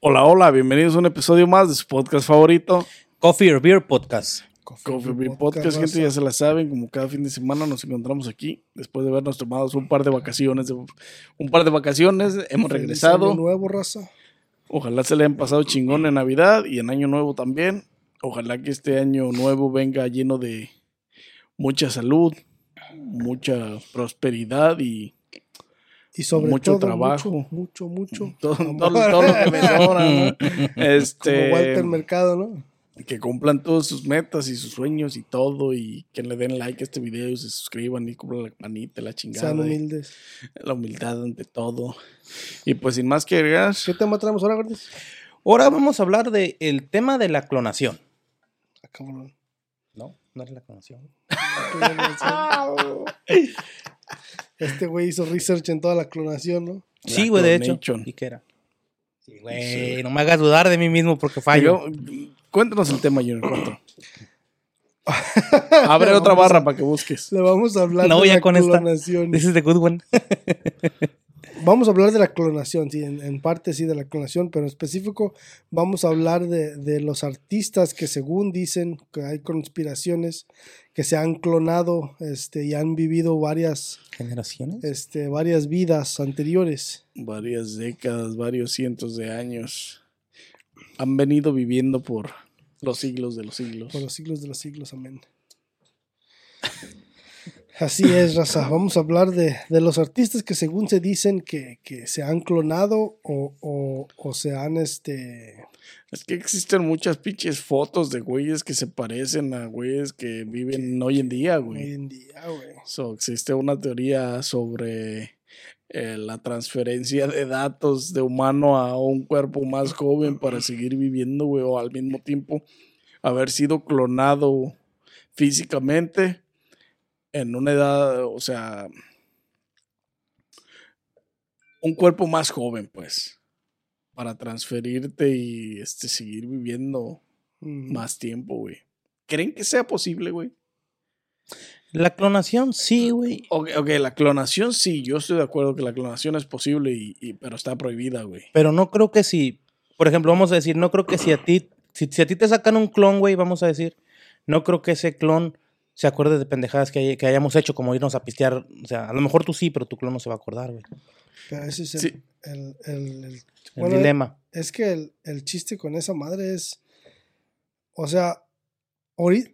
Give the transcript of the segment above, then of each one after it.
Hola, hola, bienvenidos a un episodio más de su podcast favorito. Coffee or Beer Podcast. Coffee Beer Podcast, gente, ya se la saben, como cada fin de semana nos encontramos aquí, después de habernos tomado un par de vacaciones, un par de vacaciones, hemos regresado. Año nuevo, raza. Ojalá se le hayan pasado chingón en Navidad y en Año Nuevo también. Ojalá que este año nuevo venga lleno de mucha salud, mucha prosperidad y, Y sobre Mucho todo, trabajo. Mucho, mucho, mucho. todo, amor. todo- todo lo que me sobra, ¿no? Como Este, Walter Mercado, ¿no? que cumplan todas sus metas y sus sueños y todo y que le den like a este video y se suscriban y cumplan la manita, la chingada. Sean humildes. la humildad ante todo. Y pues sin más que agregar, ¿Qué tema traemos ahora, Gordis? Ahora vamos a hablar del el tema de la clonación. Ah, cabrón. No, no es la clonación. Este güey hizo research en toda la clonación, ¿no? Sí, güey, de hecho. ¿Y qué era? Sí, güey, no me hagas dudar de mí mismo porque fallo. Pero, cuéntanos el tema, Junior. Abre otra a- barra para que busques. Le vamos a hablar No, de ya la con esta. clonación. This is the good one. Vamos a hablar de la clonación, sí, en, en parte sí de la clonación, pero en específico vamos a hablar de, de los artistas que según dicen que hay conspiraciones que se han clonado este, y han vivido varias, ¿Generaciones? este, varias vidas anteriores. Varias décadas, varios cientos de años han venido viviendo por los siglos de los siglos. Por los siglos de los siglos, amén. Así es, Raza. Vamos a hablar de, de los artistas que según se dicen que, que se han clonado o, o, o se han este Es que existen muchas pinches fotos de güeyes que se parecen a güeyes que viven hoy en día, hoy güey. en día, güey. So, existe una teoría sobre eh, la transferencia de datos de humano a un cuerpo más joven para seguir viviendo, güey, o al mismo tiempo haber sido clonado físicamente en una edad, o sea, un cuerpo más joven, pues, para transferirte y este, seguir viviendo Mm. más tiempo, güey. ¿Creen que sea posible, güey? La clonación, sí, güey. Ok, ok, la clonación sí, yo estoy de acuerdo que la clonación es posible, y, y- pero está prohibida, güey. Pero no creo que si, por ejemplo, vamos a decir, no creo que si a ti, si, si a ti te sacan un clon, güey, vamos a decir, no creo que ese clon se acuerde de pendejadas que, hay- que hayamos hecho, como irnos a pistear. O sea, a lo mejor tú sí, pero tu clon no se va a acordar, güey. Pero ese es el, Sí. el- el- el- El bueno, dilema. Es que el, el chiste con esa madre es, o sea,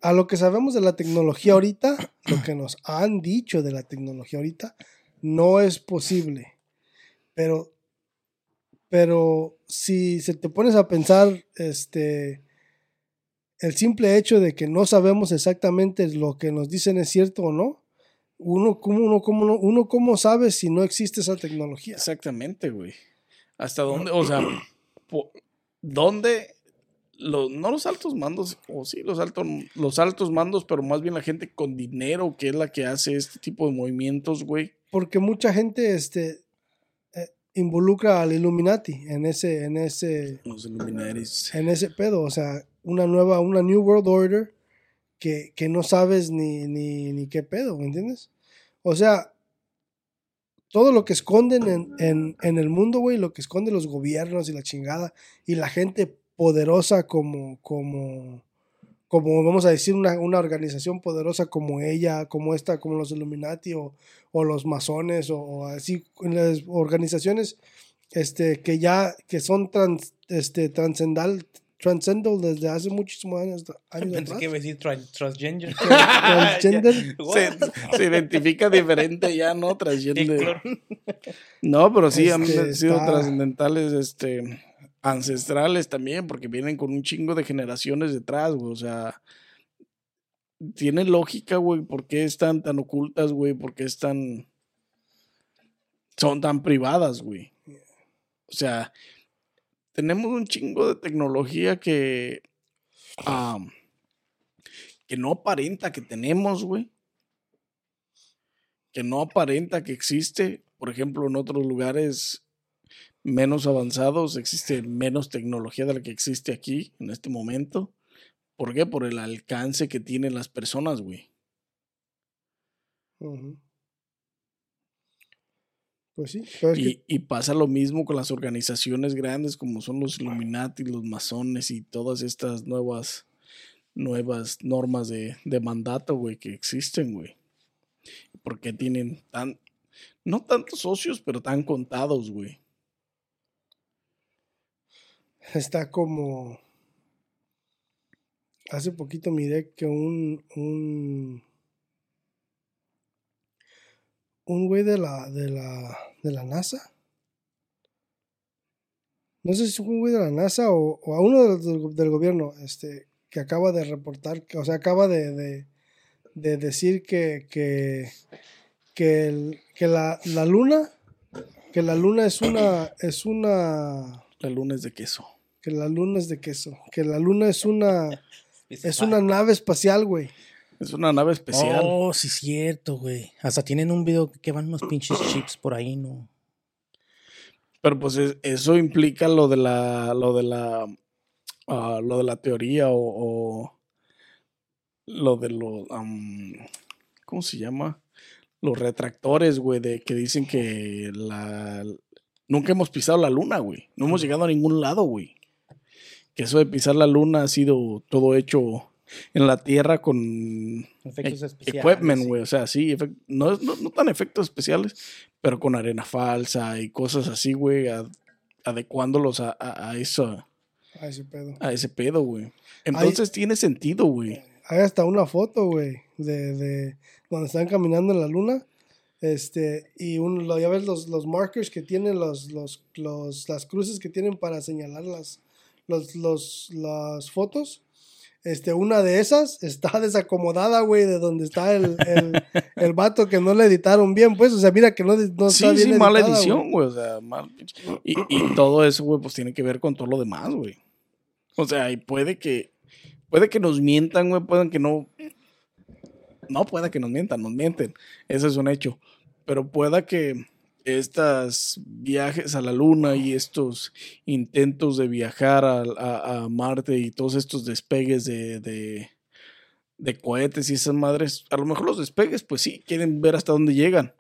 a lo que sabemos de la tecnología ahorita, lo que nos han dicho de la tecnología ahorita, no es posible. Pero, pero si se te pones a pensar, este, el simple hecho de que no sabemos exactamente lo que nos dicen es cierto o no, uno cómo, uno, cómo, no- uno cómo sabe si no existe esa tecnología. Exactamente, güey. ¿Hasta dónde? O sea, ¿dónde? Los, no los altos mandos, o sí, los, altos los altos mandos, pero más bien la gente con dinero, que es la que hace este tipo de movimientos, güey. porque mucha gente este eh, involucra al Illuminati en ese en ese Los Illuminatis. en ese pedo o sea una nueva una new world order que, que no sabes ni, ni ni qué pedo ¿me entiendes? o sea todo lo que esconden en, en, en el mundo, güey, lo que esconden los gobiernos y la chingada, y la gente poderosa como, como, como vamos a decir, una, una organización poderosa como ella, como esta, como los Illuminati o, o los masones o, así, organizaciones este, que ya, que son trans, este, transcendal, transcendal desde hace muchísimos años, años Pensé atrás. que iba a decir tra- transgender. Transgender. Se, se identifica diferente ya, ¿no? Transgender. No, pero sí han Este, sido está- trascendentales, este, ancestrales también, porque vienen con un chingo de generaciones detrás, güey. O sea, tiene lógica, güey, por qué están tan ocultas, güey, por qué están. son tan privadas, güey. O sea, tenemos un chingo de tecnología que. que no aparenta que tenemos, güey. Que no aparenta que existe. Por ejemplo, en otros lugares menos avanzados existe menos tecnología de la que existe aquí en este momento. ¿Por qué? Por el alcance que tienen las personas, güey. Ujú. Pues sí, pero es que y pasa lo mismo con las organizaciones grandes como son los Illuminati, los masones y todas estas nuevas, nuevas normas de, de mandato, güey, que existen, güey. Porque tienen tan, no tantos socios, pero tan contados, güey. está como. Hace poquito miré que un. un un güey de la, de la, de la NASA. No sé si fue un güey de la NASA o, o a uno del, del- del gobierno, este, que acaba de reportar, que, o sea, acaba de, de, de decir que, que, que, el- que la, la luna, que la luna es una, es una, La luna es de queso. que la luna es de queso, que la luna es una, es una nave espacial, güey. Es una nave especial. Oh, sí, cierto, güey. Hasta tienen un video que van unos pinches chips por ahí, ¿no? Pero pues es- eso implica lo de la, lo de la, ah, lo de la teoría o, o lo de los, ¿cómo se llama? Los retractores, güey, de que dicen que la, nunca hemos pisado la luna, güey. No hemos llegado a ningún lado, güey. Que eso de pisar la luna ha sido todo hecho en la Tierra con Efectos e- especiales. equipment, sí. güey. O sea, sí, no, no, no tan efectos especiales, pero con arena falsa y cosas así, güey, ad- adecuándolos a, a, a eso, A ese pedo. a ese pedo, güey. Entonces tiene sentido, güey. Hay hasta una foto, güey, de, de donde están caminando en la luna. Este, y un, lo, ya ves los, los markers que tienen, los, los, los, las cruces que tienen para señalar las, los, los, las fotos. Este, una de esas está desacomodada, güey, de donde está el, el, el vato que no le editaron bien, pues. O sea, mira que no, no Sí, está sí, bien mala editada, edición, güey. O sea, mal. Y, y todo eso, güey, pues tiene que ver con todo lo demás, güey. O sea, y puede que, puede que nos mientan, güey, pueden que no. No pueda que nos mientan, nos mienten. Ese es un hecho. Pero pueda que estos viajes a la luna y estos intentos de viajar a, a- a Marte y todos estos despegues de, de, de cohetes y esas madres, a lo mejor los despegues, pues sí, quieren ver hasta dónde llegan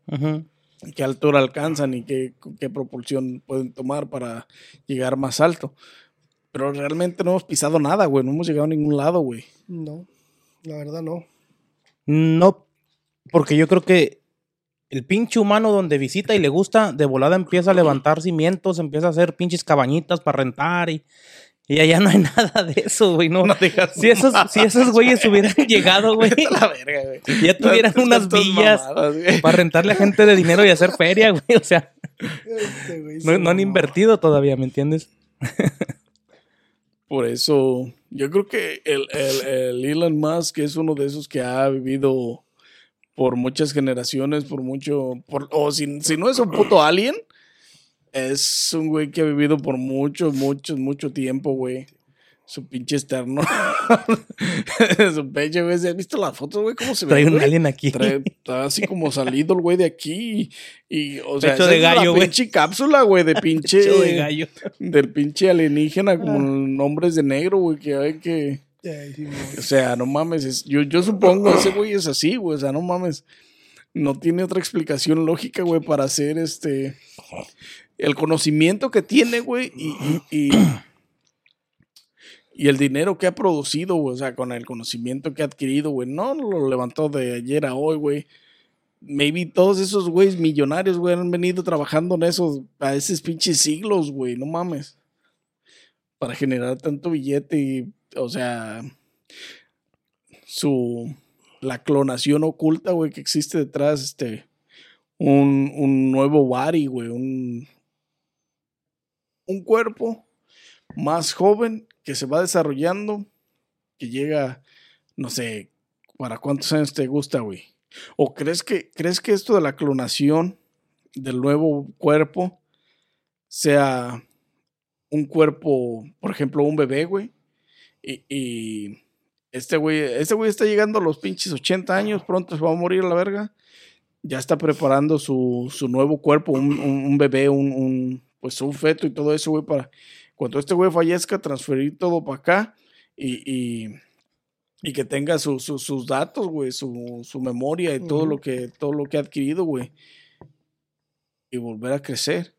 qué altura alcanzan y qué, qué propulsión pueden tomar para llegar más alto. Pero realmente no hemos pisado nada, güey. No hemos llegado a ningún lado, güey. No, la verdad no. No, porque yo creo que el pinche humano donde visita y le gusta, de volada empieza a levantar cimientos, empieza a hacer pinches cabañitas para rentar y, y allá no hay nada de eso, güey. No, No digas si, esos, si esos güeyes hubieran llegado, güey, Vete a la verga, güey. ya tuvieran unas villas mamadas, para rentarle a gente de dinero y hacer feria, güey. O sea, Este güey no, han invertido todavía, ¿me entiendes? Por eso, yo creo que el, el, el Elon Musk es uno de esos que ha vivido por muchas generaciones, por mucho, por, o si, si no es un puto alien, es un güey que ha vivido por mucho, mucho, mucho tiempo, güey. Su pinche externo. Su pecho, güey. ¿Has visto las fotos, güey? ¿Cómo se ve? Trae un alien aquí. Trae- está así como salido el güey de aquí. Y, o sea, Pecho de es la gallo, güey. pinche cápsula, güey, de pinche. Pecho de gallo. Del pinche alienígena, como nombres de negro, güey, que hay que. O sea, no mames. es- yo, yo supongo ese güey es así, güey. O sea, no mames. No tiene otra explicación lógica, güey, para hacer este. El conocimiento que tiene, güey, y, y, y, y el dinero que ha producido, güey. O sea, con el conocimiento que ha adquirido, güey. No lo levantó de ayer a hoy, güey. Maybe todos esos güeyes millonarios, güey, han venido trabajando en esos, a esos pinches siglos, güey. No mames. Para generar tanto billete y, o sea, su la clonación oculta, güey, que existe detrás, este, un, un nuevo body, güey, un, un cuerpo más joven que se va desarrollando, que llega, no sé, ¿para cuántos años te gusta, güey? ¿O crees que, crees que esto de la clonación del nuevo cuerpo sea un cuerpo, por ejemplo, un bebé, güey? Y, y este güey, este güey está llegando a los pinches 80 años, pronto se va a morir a la verga. Ya está preparando su, su nuevo cuerpo, un, un- un bebé, un, un, pues un feto y todo eso, güey, para cuando este güey fallezca, transferir todo para acá y, y, y que tenga su- su- sus datos, güey, su, su memoria y todo lo que, todo lo que ha adquirido, güey. y volver a crecer?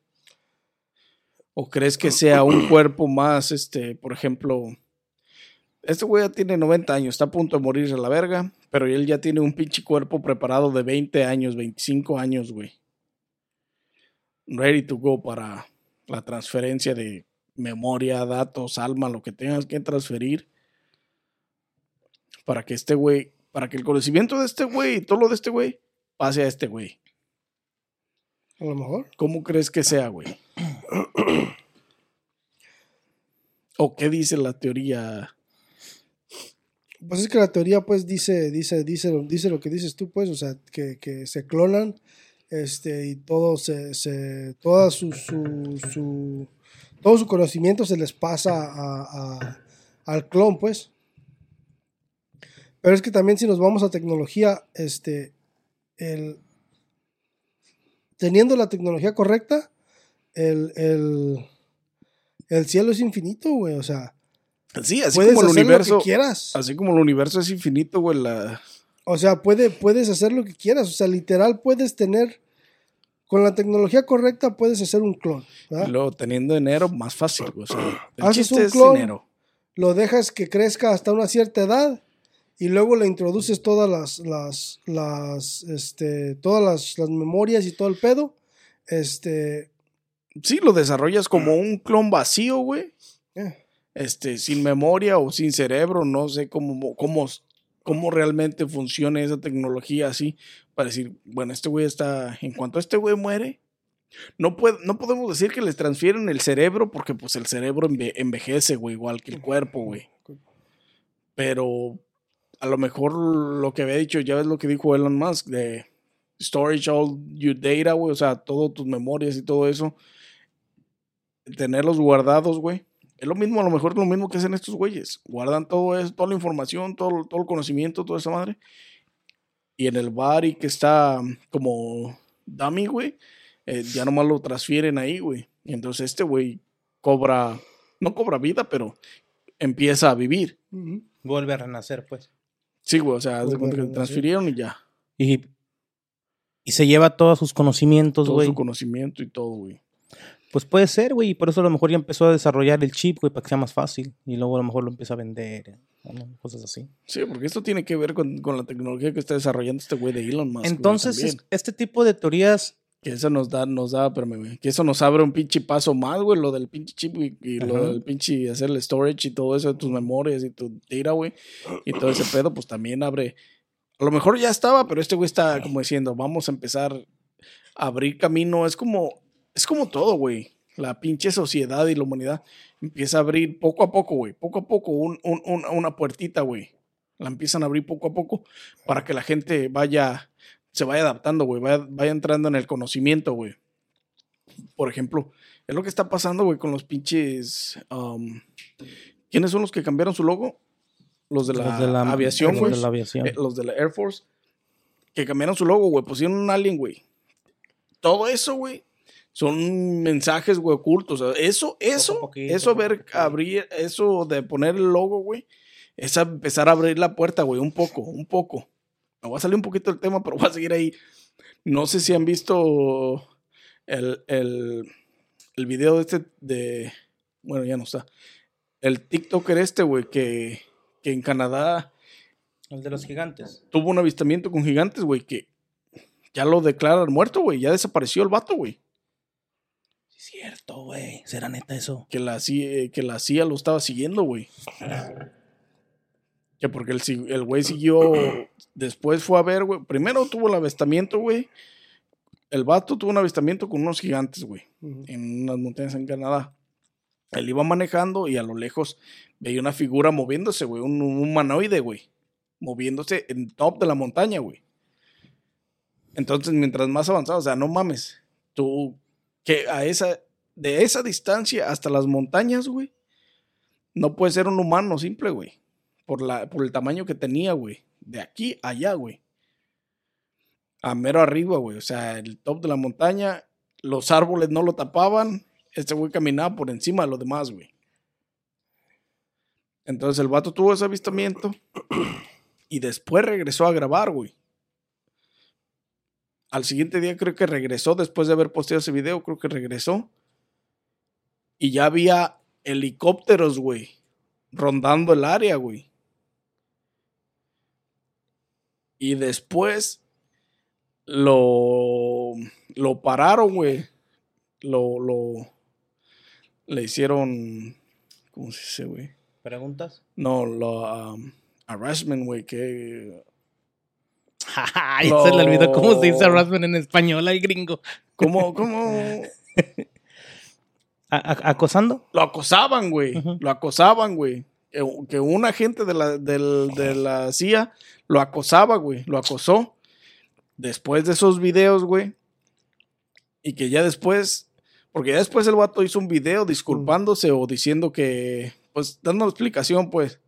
¿O crees que sea un cuerpo más, este, por ejemplo, este güey ya tiene 90 años, está a punto de morirse a la verga, pero él ya tiene un pinche cuerpo preparado de 20 años, 25 años, güey. Ready to go para la transferencia de memoria, datos, alma, lo que tengas que transferir. Para que este güey, para que el conocimiento de este güey y todo lo de este güey pase a este güey. A lo mejor. ¿Cómo crees que sea, güey? ¿O qué dice la teoría? Pues es que la teoría, pues, dice, dice, dice, dice lo que dices tú, pues, o sea, que, que se clonan, este, y todo se, se toda su, su, su, todo su conocimiento se les pasa a, a- al clon, pues. Pero es que también si nos vamos a tecnología, este, el, teniendo la tecnología correcta, el, el, el cielo es infinito, güey, o sea, Sí, así puedes como el hacer universo. lo que quieras. Así como el universo es infinito, güey. La... O sea, puede, puedes hacer lo que quieras. O sea, literal puedes tener, con la tecnología correcta puedes hacer un clon. ¿verdad? y Luego, teniendo dinero, más fácil, güey. O sea, el Haces un clon. dinero. Lo dejas que crezca hasta una cierta edad y luego le introduces todas las, las, las, este, todas las, las memorias y todo el pedo. Este, Sí, lo desarrollas como un clon vacío, güey. eh, Este, sin memoria o sin cerebro. No sé cómo, cómo, cómo realmente funciona esa tecnología así. Para decir, bueno, este güey está. En cuanto este güey muere. No, puede, no podemos decir que les transfieren el cerebro porque pues el cerebro enve- envejece, güey, igual que el cuerpo, güey. Pero a lo mejor lo que había dicho, ya ves lo que dijo Elon Musk, de storage all your data, güey, o sea, todas tus memorias y todo eso, tenerlos guardados, güey. Es lo mismo, a lo mejor es lo mismo que hacen estos güeyes. Guardan todo eso, toda la información, todo, todo el conocimiento, toda esa madre. Y en el bar y que está como dummy, güey, eh, ya nomás lo transfieren ahí, güey. Y entonces este güey cobra, no cobra vida, pero empieza a vivir. Vuelve a renacer, pues. Sí, güey, o sea, de cuenta que transfirieron y ya. Y, y se lleva todos sus conocimientos, Todo güey. su conocimiento y todo, güey. Pues puede ser, güey. Y por eso a lo mejor ya empezó a desarrollar el chip, güey, para que sea más fácil. Y luego a lo mejor lo empieza a vender. ¿no? Cosas así. Sí, porque esto tiene que ver con, con la tecnología que está desarrollando este güey de Elon Musk. Entonces, este tipo de teorías. Que eso nos da, nos da, espérame, güey, que eso nos abre un pinche paso más, güey, lo del pinche chip y, y lo del pinche hacer el storage y todo eso de tus memorias y tu data, güey, y todo ese pedo, pues también abre. A lo mejor ya estaba, pero este güey está como diciendo, vamos a empezar a abrir camino. Es como, es como todo, güey. La pinche sociedad y la humanidad empieza a abrir poco a poco, güey, poco a poco, un, un- un- una puertita, güey. La empiezan a abrir poco a poco para que la gente vaya se vaya adaptando, güey, vaya, vaya entrando en el conocimiento, güey. Por ejemplo, es lo que está pasando, güey, con los pinches... um, ¿Quiénes son los que cambiaron su logo? Los de la, los de la aviación, los güey. de la aviación. Eh, los de la Air Force. Que cambiaron su logo, güey. Pusieron un alien, güey. Todo eso, güey. Son mensajes, güey, ocultos. O sea, eso, eso, poquito, eso ver, abrir, eso de poner el logo, güey. Es a empezar a abrir la puerta, güey, un poco, un poco. Me voy a salir un poquito del tema, pero voy a seguir ahí. No sé si han visto el, el, el video de este de. Bueno, ya no está. El TikToker este, güey, que, que en Canadá El de los gigantes. tuvo un avistamiento con gigantes, güey, que ya lo declaran muerto, güey. Ya desapareció el vato, güey. Cierto, güey. ¿Será neta eso? Que la, CIA que la CIA lo estaba siguiendo, güey. Que porque el, si- el güey siguió. Después fue a ver, güey. Primero tuvo el avistamiento, güey. El vato tuvo un avistamiento con unos gigantes, güey. En unas montañas en Canadá. Él iba manejando y a lo lejos veía una figura moviéndose, güey. Un, un humanoide, güey. Moviéndose en top de la montaña, güey. Entonces, mientras más avanzado, o sea, no mames. Tú, que a esa, de esa distancia hasta las montañas, güey, no puede ser un humano simple, güey. Por, la, por el tamaño que tenía, güey. De aquí a allá, güey. A mero arriba, güey. O sea, el top de la montaña, los árboles no lo tapaban. Este güey caminaba por encima de los demás, güey. Entonces el vato tuvo ese avistamiento y después regresó a grabar, güey. Al siguiente día creo que regresó, después de haber posteado ese video, creo que regresó. Y ya había helicópteros, güey, rondando el área, güey. Y después lo, lo pararon, güey. Lo, lo, le hicieron, ¿cómo se dice, güey? ¿Preguntas? No, lo, um, harassment, güey, que... Ay, se le olvidó cómo se dice harassment en español al gringo. ¿Cómo, cómo? ¿A- a- ¿Acosando? Lo acosaban, güey. Lo acosaban, güey. Que, que un agente de la, del- de la CIA lo acosaba, güey. Lo acosó. Después de esos videos, güey. Y que ya después. Porque ya después el vato hizo un video disculpándose o diciendo que. Pues dando explicación, pues.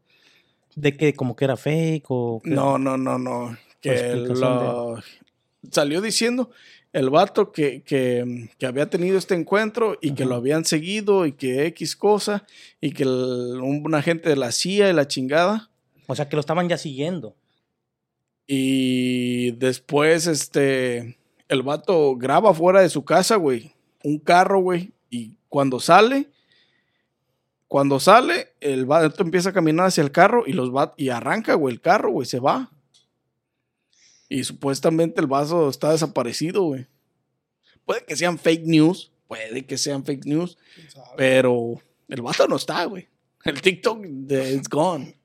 ¿De que como que era fake o? No, no, no, no. Que lo- salió diciendo el vato que, que, que había tenido este encuentro y que lo habían seguido y que X cosa y que el- un agente de la CIA y la chingada. O sea, que lo estaban ya siguiendo. Y después, este, el vato graba fuera de su casa, güey, un carro, güey, y cuando sale, cuando sale, el vato empieza a caminar hacia el carro y los va y arranca, güey, el carro, güey, se va. Y supuestamente el vaso está desaparecido, güey. Puede que sean fake news, puede que sean fake news, pero el vato no está, güey. El TikTok de, it's gone.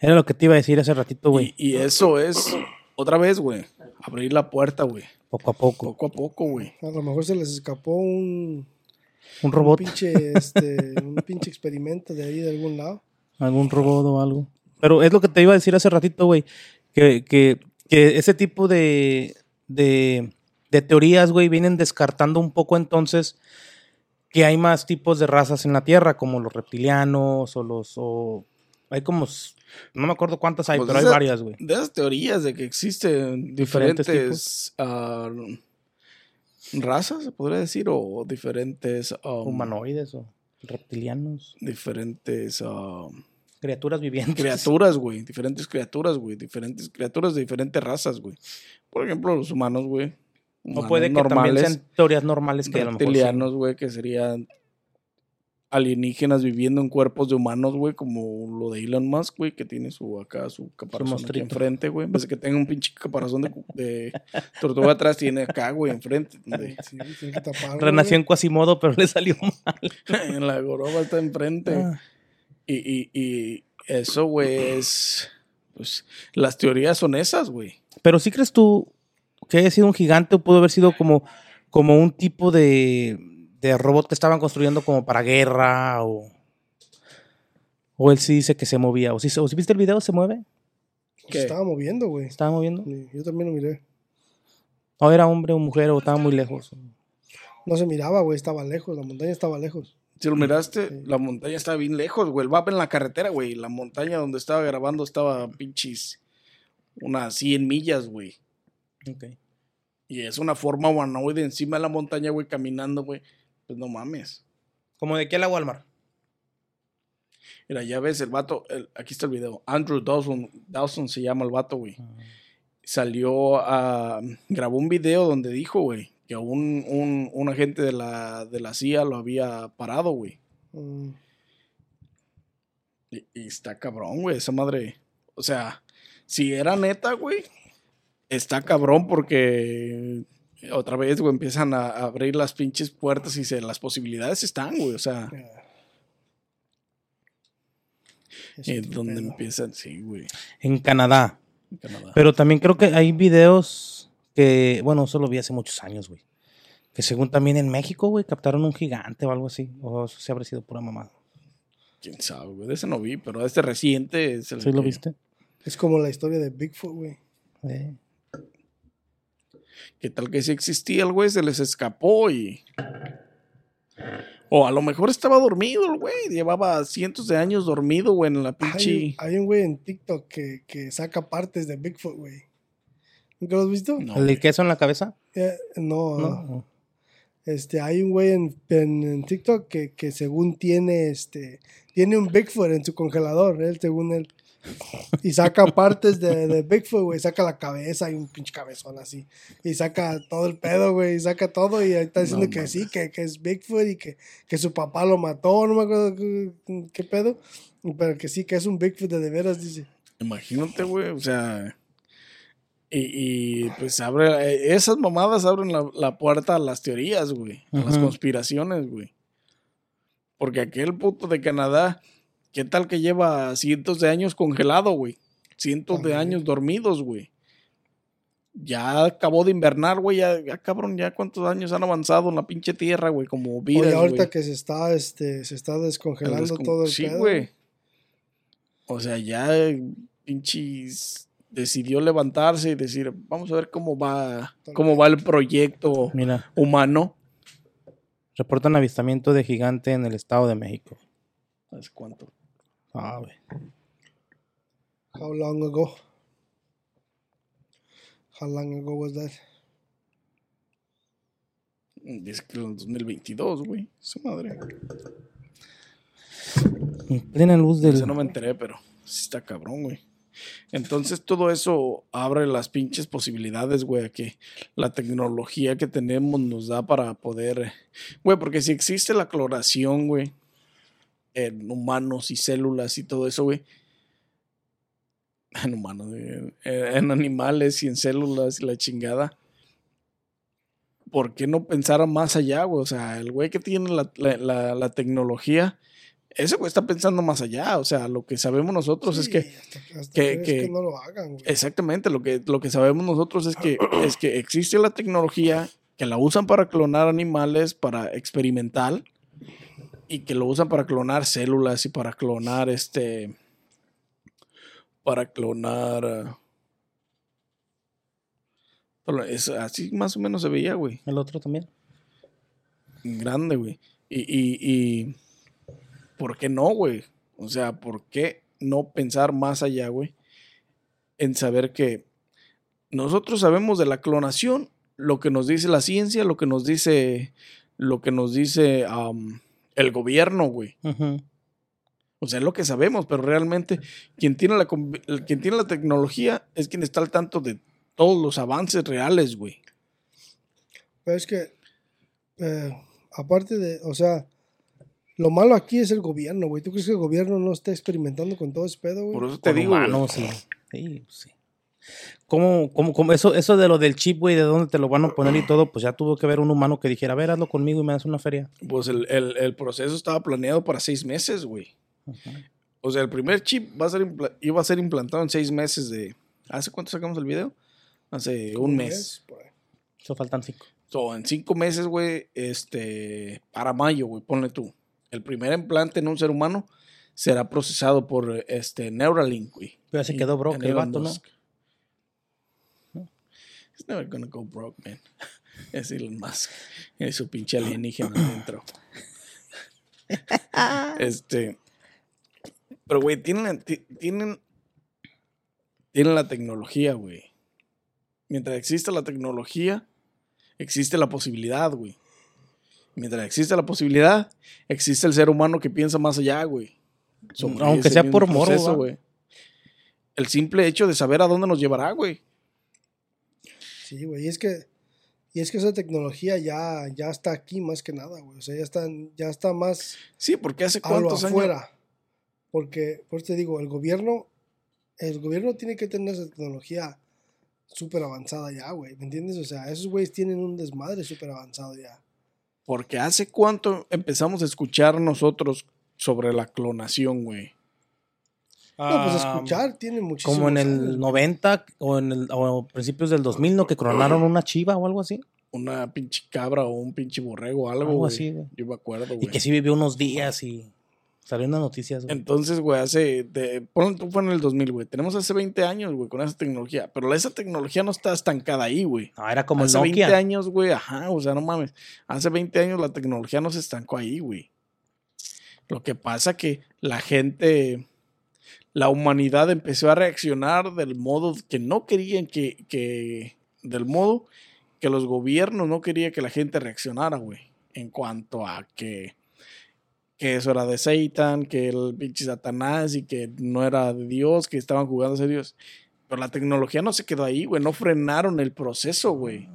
Era lo que te iba a decir hace ratito, güey. Y, y eso es, otra vez, güey, abrir la puerta, güey. Poco a poco. Poco a poco, güey. A lo mejor se les escapó un, Un robot, un pinche, este, un pinche experimento de ahí de algún lado. algún robot o algo. Pero es lo que te iba a decir hace ratito, güey. Que, que, que ese tipo de, de, de teorías, güey, vienen descartando un poco entonces que hay más tipos de razas en la Tierra, como los reptilianos o los... O, hay como... No me acuerdo cuántas hay, Pues pero hay varias, güey. De esas teorías de que existen Diferentes diferentes, ah, razas, se podría decir, o diferentes um, Humanoides o reptilianos. diferentes ah, Criaturas vivientes. criaturas, güey. Diferentes criaturas, güey. Diferentes criaturas de diferentes razas, güey. Por ejemplo, los humanos, güey. O puede que también sean teorías normales que a lo mejor... sí. reptilianos, güey, que serían alienígenas viviendo en cuerpos de humanos, güey, como lo de Elon Musk, güey, que tiene su acá, su caparazón aquí monstruito. enfrente, güey. En vez de que tenga un pinche caparazón de, de tortuga atrás, tiene acá, güey, enfrente. donde- Sí, tiene que taparlo, Renació en. Quasimodo, pero le salió mal. en la goroba está enfrente. Ah. Y, y, y eso, güey, es... Pues las teorías son esas, güey. Pero sí crees tú que haya sido un gigante o pudo haber sido como, como un tipo de, de robot que estaban construyendo como para guerra o... O él sí dice que se movía. O si, o si viste el video, se mueve. Se ¿Qué? estaba moviendo, güey. Estaba moviendo. Sí, Yo también lo miré. O era hombre o mujer o estaba muy lejos. No se miraba, güey. Estaba lejos. La montaña estaba lejos. Si lo miraste, Sí. la montaña estaba bien lejos, güey. El mapa en la carretera, güey. La montaña donde estaba grabando estaba pinches unas 100 millas, güey. Y es una forma humanoide encima de la montaña, güey, caminando, güey. Pues no mames. Como de a la Walmart. Mira, ya ves el vato. el- aquí está el video. Andrew Dawson, Dawson se llama el vato, güey. Salió a. Grabó un video donde dijo, güey, que un, un, un agente de la, de la CIA lo había parado, güey. Mm, Y, y está cabrón, güey, esa madre. O sea, si era neta, güey, está cabrón porque otra vez, güey, empiezan a abrir las pinches puertas y se, las posibilidades están, güey. O sea, es es donde empiezan, sí, güey. En Canadá. en Canadá. Pero también creo que hay videos que, bueno, eso lo vi hace muchos años, güey. Que según también en México, güey, captaron un gigante o algo así. O eso se habrá sido pura mamada. Quién sabe, güey. De ese no vi, pero este reciente es el. ¿Sí lo viste? Es como la historia de Bigfoot, güey. Eh. ¿Qué tal que sí existía el güey? Se les escapó y. O a lo mejor estaba dormido el güey. Llevaba cientos de años dormido, güey, en la Hay, pinche. hay un güey en TikTok que, que saca partes de Bigfoot, güey. ¿Nunca lo has visto? No, ¿El de queso en la cabeza? Eh, no, No. Este, hay un güey en, en- en TikTok que, que según tiene este tiene un Bigfoot en su congelador, él según él. Y saca partes de, de Bigfoot, güey. Saca la cabeza y un pinche cabezón así. Y saca todo el pedo, güey. Y saca todo. Y ahí está diciendo No que sí, que, que es Bigfoot y que, que su papá lo mató. No me acuerdo qué, qué pedo. Pero que sí, que es un Bigfoot de de veras, dice. Imagínate, güey, o sea. Y, y, pues abre. eh, Esas mamadas abren la, la puerta a las teorías, güey. A las conspiraciones, güey. Porque aquel puto de Canadá, ¿qué tal que lleva cientos de años congelado, güey? Cientos de años dormidos, güey. Ya acabó de invernar, güey. Ya, ya, cabrón, ya cuántos años han avanzado en la pinche tierra, güey. Como Oye, vidas, ahorita güey. que se está, este, se está El descongelando descon- todo el sí, pedo. güey. O sea, ya pinches decidió levantarse y decir, vamos a ver cómo va, cómo va el proyecto Mira, humano. reportan avistamiento de gigante en el Estado de México. ¿Hace cuánto? Ah. How long ago? How long ago was that? Dice que en el 2022, güey. Su madre. En plena luz del. Eso no me enteré, pero sí está cabrón, güey. Entonces todo eso abre las pinches posibilidades, güey, que la tecnología que tenemos nos da para poder... eh, Güey, porque si existe la cloración, güey, en humanos y células y todo eso, güey. En humanos, güey, en, animales y en células y la chingada. ¿Por qué no pensar más allá, güey? O sea, el güey que tiene la tecnología, ese güey está pensando más allá. O sea, lo que sabemos nosotros es que hasta, hasta que- que- que no lo hagan, güey. Exactamente, lo que, lo que sabemos nosotros es que, es que existe la tecnología que la usan para clonar animales, para experimental, y que lo usan para clonar células y para clonar este. Para clonar. pero es- así más o menos se veía, güey. El otro también. Grande, güey. Y, y, y. ¿Por qué no, güey? O sea, ¿por qué no pensar más allá, güey? En saber que nosotros sabemos de la clonación, lo que nos dice la ciencia, lo que nos dice. Lo que nos dice el gobierno, güey. O sea, es lo que sabemos, pero realmente quien tiene la, quien tiene la tecnología es quien está al tanto de todos los avances reales, güey. Pero es que, eh, aparte de, o sea, lo malo aquí es el gobierno, güey. ¿Tú crees que el gobierno no está experimentando con todo ese pedo, güey? Por eso te Con digo. güey. humanos, sí. Sí, sí. ¿Cómo, cómo, cómo- eso, eso de lo del chip, güey, de dónde te lo van a poner y todo, pues ya tuvo que haber un humano que dijera, a ver, hazlo conmigo y me das una feria. Pues el, el- el proceso estaba planeado para seis meses, güey. O sea, el primer chip va a ser iba a ser implantado en seis meses de... ¿Hace cuánto sacamos el video? Hace un mes. ahí. Eso faltan cinco. So, en cinco meses, güey, este, para mayo, güey, ponle tú. El primer implante en un ser humano será procesado por este Neuralink, güey. Pero se quedó broke el vato. He's never gonna go broke, man. Es Elon Musk. Es su pinche alienígena adentro. este. Pero, güey, tienen, ti- tienen, tienen la tecnología, güey. Mientras exista la tecnología, existe la posibilidad, güey. Mientras existe la posibilidad, existe el ser humano que piensa más allá, güey. sobre Aunque sea por proceso, güey. El simple hecho de saber a dónde nos llevará, güey. Sí, güey. Y es que, y es que esa tecnología ya, ya está aquí más que nada, güey. O sea, ya está, ya está más Sí, porque hace cuántos años. afuera. Porque, por eso te digo, el gobierno, el gobierno tiene que tener esa tecnología súper avanzada ya, güey. ¿Me entiendes? O sea, esos güeyes tienen un desmadre súper avanzado ya. Porque hace cuánto empezamos a escuchar nosotros sobre la clonación, güey. No, pues Ah, escuchar tiene muchísimo. Como en el 90 o en el o principios del 2000, ¿no? Que clonaron una chiva o algo así. Una pinche cabra o un pinche borrego o algo, Algo güey. así, güey. Yo me acuerdo, Y güey. que sí vivió unos días y salió en las noticias, güey. Entonces, güey, hace. De, tú fue en el 2000, güey. Tenemos hace 20 años, güey, con esa tecnología. Pero esa tecnología no está estancada ahí, güey. No, era como hace el 20 Nokia. años, güey, ajá, o sea, no mames. Hace 20 años la tecnología no se estancó ahí, güey. Lo que pasa que la gente, la humanidad empezó a reaccionar del modo que no querían que, que del modo que los gobiernos no querían que la gente reaccionara, güey. En cuanto a que, que eso era de Satan, que el pinche Satanás y que no era de Dios, que estaban jugando a ser Dios. Pero la tecnología no se quedó ahí, güey. No frenaron el proceso, güey.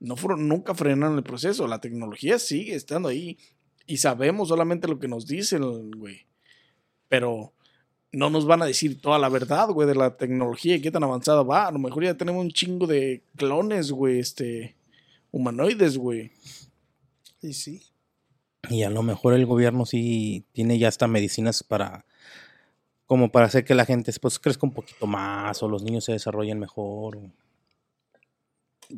No fueron, nunca frenaron el proceso. La tecnología sigue estando ahí. Y sabemos solamente lo que nos dicen, güey. Pero no nos van a decir toda la verdad, güey, de la tecnología y qué tan avanzada va. A lo mejor ya tenemos un chingo de clones, güey, este, humanoides, güey. Y sí. Y a lo mejor el gobierno sí tiene ya hasta medicinas para como para hacer que la gente después crezca un poquito más o los niños se desarrollen mejor. o-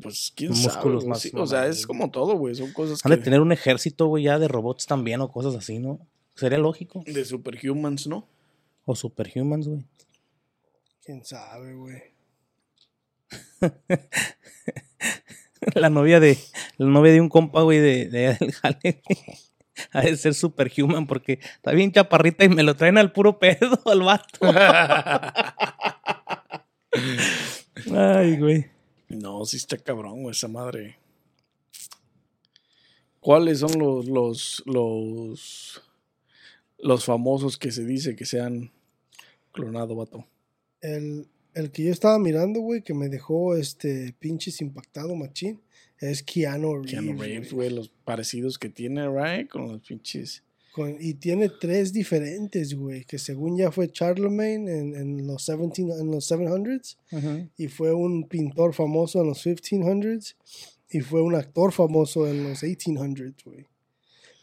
Pues quién Músculos sabe, más sí, O sea, es como todo, güey. Son cosas Han de tener un ejército, güey, ya de robots también o cosas así, ¿no? Sería lógico. de superhumans, ¿no? O superhumans, güey. Quién sabe, güey. La novia de la novia de un compa, güey, de, de del jale, güey. Ha de ser superhuman porque está bien chaparrita y me lo traen al puro pedo al vato. Ay, güey. No, sí está cabrón, güey, esa madre. ¿Cuáles son los, los, los, los famosos que se dice que se han clonado, vato? El, el que yo estaba mirando, güey, que me dejó este pinches impactado, machín, es Keanu Reeves. Keanu Reeves, güey, los parecidos que tiene, right? Con los pinches. Con- y tiene tres diferentes, güey, que según ya fue Charlemagne en, en los 17, en los 700s, y fue un pintor famoso en los 1500s, y fue un actor famoso en los 1800s, güey.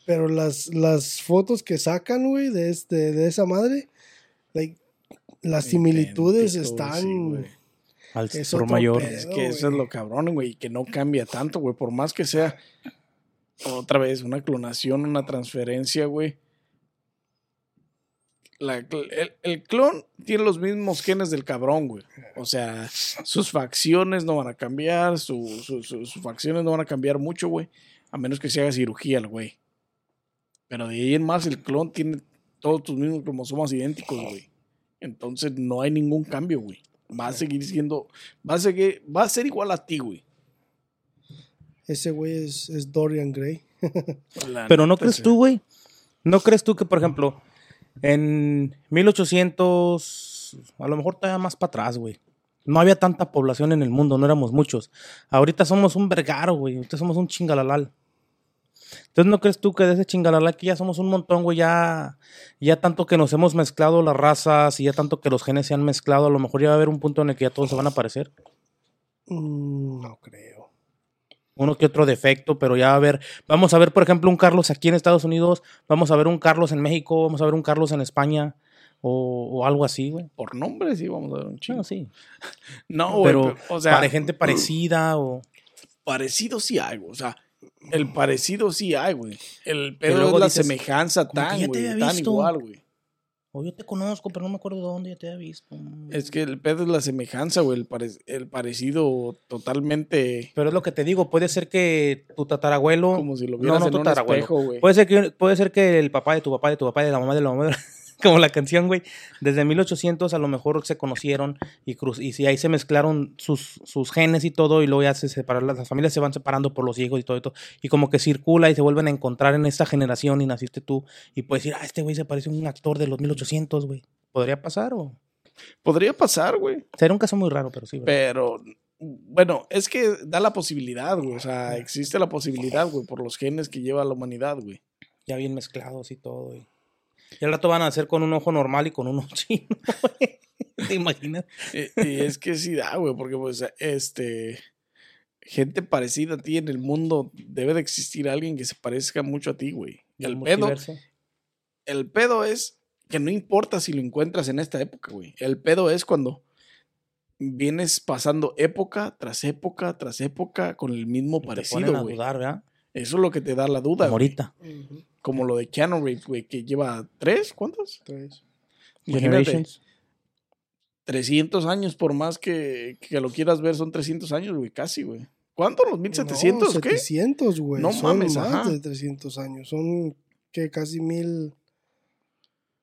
Pero las, las fotos que sacan, güey, de, este, de esa madre, like, las similitudes están... sí. Al Es por otro mayor. pedo. Es que eso es lo cabrón, güey, que no cambia tanto, güey. Por más que sea otra vez una clonación, una transferencia, güey. La el, el clon tiene los mismos genes del cabrón, güey. O sea, sus facciones no van a cambiar, su- su- su- sus facciones no van a cambiar mucho, güey. A menos que se haga cirugía el güey. Pero de ahí en más, el clon tiene todos tus mismos cromosomas idénticos, güey. Entonces no hay ningún cambio, güey. Va a seguir siendo, va a seguir, va a ser igual a ti, güey. Ese güey es, es Dorian Gray. Pero no crees tú, güey. ¿No crees tú que, por ejemplo, en 1800, a lo mejor todavía más para atrás, güey? No había tanta población en el mundo, no éramos muchos. Ahorita somos un vergaro, güey. Ahorita somos un chingalalal. Entonces, ¿no crees tú que de ese chingalalal que ya somos un montón, güey? Ya, ya tanto que nos hemos mezclado las razas y ya tanto que los genes se han mezclado, a lo mejor ya va a haber un punto en el que ya todos se van a parecer. Mm, no creo. uno que otro defecto, pero ya va a ver, vamos a ver, por ejemplo, un Carlos aquí en Estados Unidos, vamos a ver un Carlos en México, vamos a ver un Carlos en España, o, o algo así, güey. Por nombre sí vamos a ver un chingo. Bueno, sí. No, güey, pero, pero, o sea, para gente parecida, o... parecido sí hay, güey. O sea, el parecido sí hay, güey. El pedo es la dices, semejanza tan, güey, tan igual, güey. O yo te conozco, pero no me acuerdo de dónde ya te había visto. Es que el pedo es la semejanza, güey. El, pare- el parecido totalmente Pero es lo que te digo, puede ser que tu tatarabuelo... como si lo no, vieras no, en tu un espejo, güey. Puede ser, que, puede ser que el papá de tu papá, de tu papá, de la mamá, de la mamá, de- como la canción, güey. Desde 1800 a lo mejor se conocieron y, cruz, y si ahí se mezclaron sus, sus genes y todo, y luego ya se separaron, las familias se van separando por los hijos y todo esto, y como que circula y se vuelven a encontrar en esta generación y naciste tú, y puedes decir, ah, este güey se parece a un actor de los 1800, güey. ¿Podría pasar o...? Podría pasar, güey. Sería un caso muy raro, pero sí, ¿verdad? Pero, bueno, es que da la posibilidad, güey. O sea, existe la posibilidad, güey, por los genes que lleva la humanidad, güey. Ya bien mezclados y todo, güey. Y al rato van a hacer con un ojo normal y con un ojo chino, güey. ¿Te imaginas? Y, y es que sí da, güey, porque pues este gente parecida a ti en el mundo debe de existir alguien que se parezca mucho a ti, güey. El pedo, el pedo es que no importa si lo encuentras en esta época, güey. El pedo es cuando vienes pasando época tras época tras época con el mismo Y te ponen parecido, a güey. dudar, ¿verdad? Eso es lo que te da la duda, güey. ahorita. Ujú, Como lo de Keanu Reeves, güey, que lleva tres, ¿cuántos? tres. Imagínate. Generations. 300 años, por más que, que lo quieras ver, son 300 años, güey, casi, güey. ¿Cuánto? ¿Los 1700 no, qué? 700, güey. No Son mames, más ajá. de 300 años. Son que casi mil.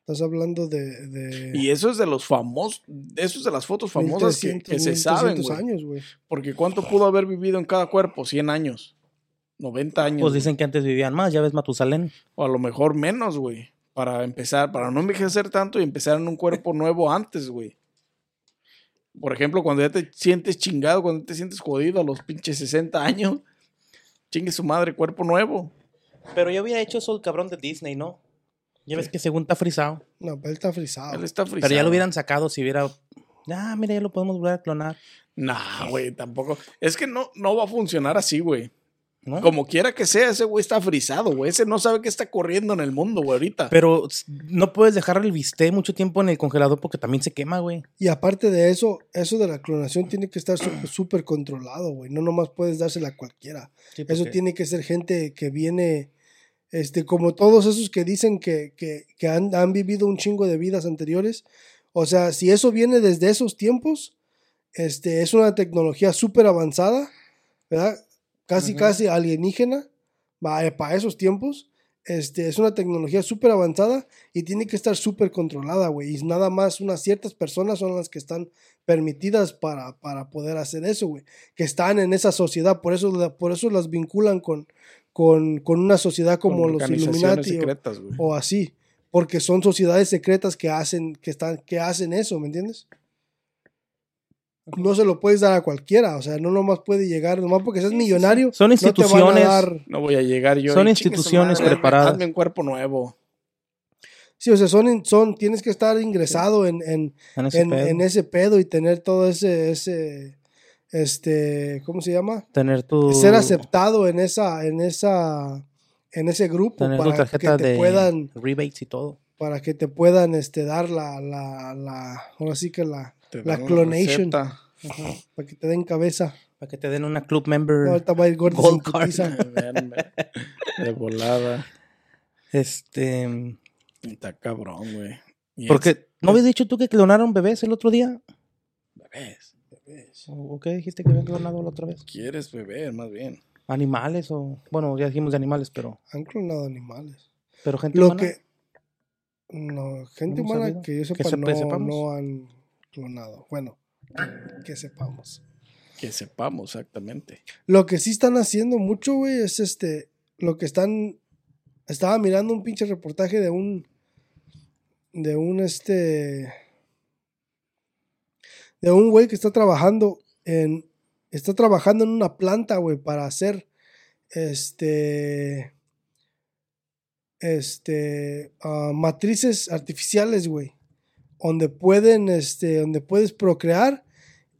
Estás hablando de. de Y eso es de los famosos, eso es de las fotos famosas que, 1300, que se saben, 1300 güey. años, güey. Porque ¿cuánto pudo haber vivido en cada cuerpo? 100 años. 90 años. Pues güey. dicen que antes vivían más, ya ves Matusalén. O a lo mejor menos, güey. Para empezar, para no envejecer tanto y empezar en un cuerpo nuevo antes, güey. Por ejemplo, cuando ya te sientes chingado, cuando te sientes jodido a los pinches 60 años, chingue su madre, cuerpo nuevo. Pero yo había hecho eso el cabrón de Disney, ¿no? Ya ves que según está frisado. No, pero él está frisado. Él está frisado. Pero ya lo hubieran sacado si hubiera. Ah, mira, ya lo podemos volver a clonar. Nah, güey, tampoco. Es que no, no va a funcionar así, güey. ¿No? Como quiera que sea, ese güey está frisado, güey. Ese no sabe qué está corriendo en el mundo, güey, ahorita. Pero no puedes dejar el bistec mucho tiempo en el congelador porque también se quema, güey. Y aparte de eso, eso de la clonación tiene que estar súper controlado, güey. No nomás puedes dársela a cualquiera. Sí, Eso tiene que ser gente que viene, este, como todos esos que dicen que, que, que han, han vivido un chingo de vidas anteriores. O sea, si eso viene desde esos tiempos, este, es una tecnología súper avanzada, ¿verdad? Casi, casi alienígena, eh, para esos tiempos. Este, es una tecnología súper avanzada y tiene que estar súper controlada, güey. Y nada más unas ciertas personas son las que están permitidas para, para poder hacer eso, güey. Que están en esa sociedad, por eso, por eso las vinculan con, con, con una sociedad como los Illuminati o- secretas, o, así. Porque son sociedades secretas que hacen, que están, que hacen eso, ¿me entiendes? No se lo puedes dar a cualquiera, o sea, no nomás puede llegar, nomás porque seas millonario. Son no te van a instituciones. dar- No voy a llegar yo. Son y, "Chingue su instituciones madre, preparadas". Hazme un cuerpo nuevo. Sí, o sea, son, son, tienes que estar ingresado en, en, En ese en, pedo. en ese pedo y tener todo ese, ese, este, ¿cómo se llama? Tener tu. Ser aceptado en esa, en esa, en ese grupo Tener tu para que te de puedan, rebates y todo. para que te puedan, este, dar la, la, la, ahora sí que la, Te La clonation. para que te den cabeza. Para que te den una club member. No, ahorita va a ir gordo Gold sin card. De volada. Este. Está cabrón, güey. Porque. ¿No habías dicho tú que clonaron bebés el otro día? es- bebés. ¿O qué dijiste que habían clonado la otra vez? ¿Quieres beber, más bien? ¿Animales o.? Bueno, ya dijimos de animales, pero. Han clonado animales. Pero gente Lo humana. que. No, gente humana sabido. que yo Que sepa, sepa- no, sepamos. no han clonado. Bueno, que sepamos. Que sepamos exactamente. Lo que sí están haciendo mucho, güey, es este. Lo que están. Estaba mirando un pinche reportaje de un. De un este. De un güey que está trabajando en. Está trabajando en una planta, güey, para hacer. Este. Este. ah, matrices artificiales, güey. Donde pueden, este. Donde puedes procrear.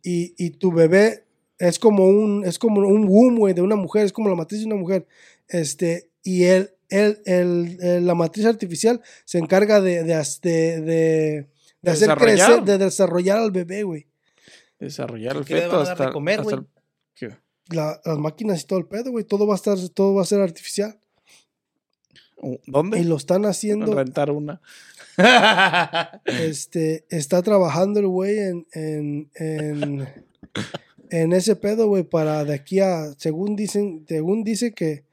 Y, y tu bebé es como un, es como un womb, güey, de una mujer, es como la matriz de una mujer. Este, y él, él, el- el- la matriz artificial se encarga de, de, de, de- de hacer crecer, de desarrollar al bebé, güey. Desarrollar el ¿Qué le feto hasta, de comer, hasta el- ¿Qué? La- las máquinas y todo el pedo, güey. Todo va a estar, todo va a ser artificial. ¿Dónde? Y lo están haciendo. Rentar una. este, está trabajando el güey en, en, en, en ese pedo, güey, para de aquí a, según dicen, según dice que,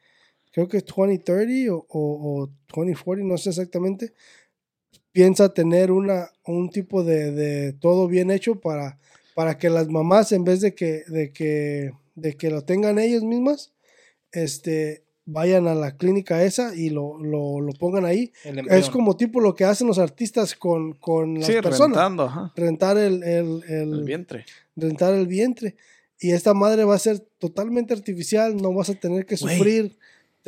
creo que es 2030 o, o, o 2040, no sé exactamente, piensa tener una, un tipo de, de todo bien hecho para, para que las mamás, en vez de que, de que, de que lo tengan ellas mismas, este, vayan a la clínica esa y lo, lo, lo pongan ahí es como tipo lo que hacen los artistas con, con las Sí, personas. rentando, ajá. Rentar el, el, el- El vientre. rentar el vientre. Y esta madre va a ser totalmente artificial, no vas a tener que sufrir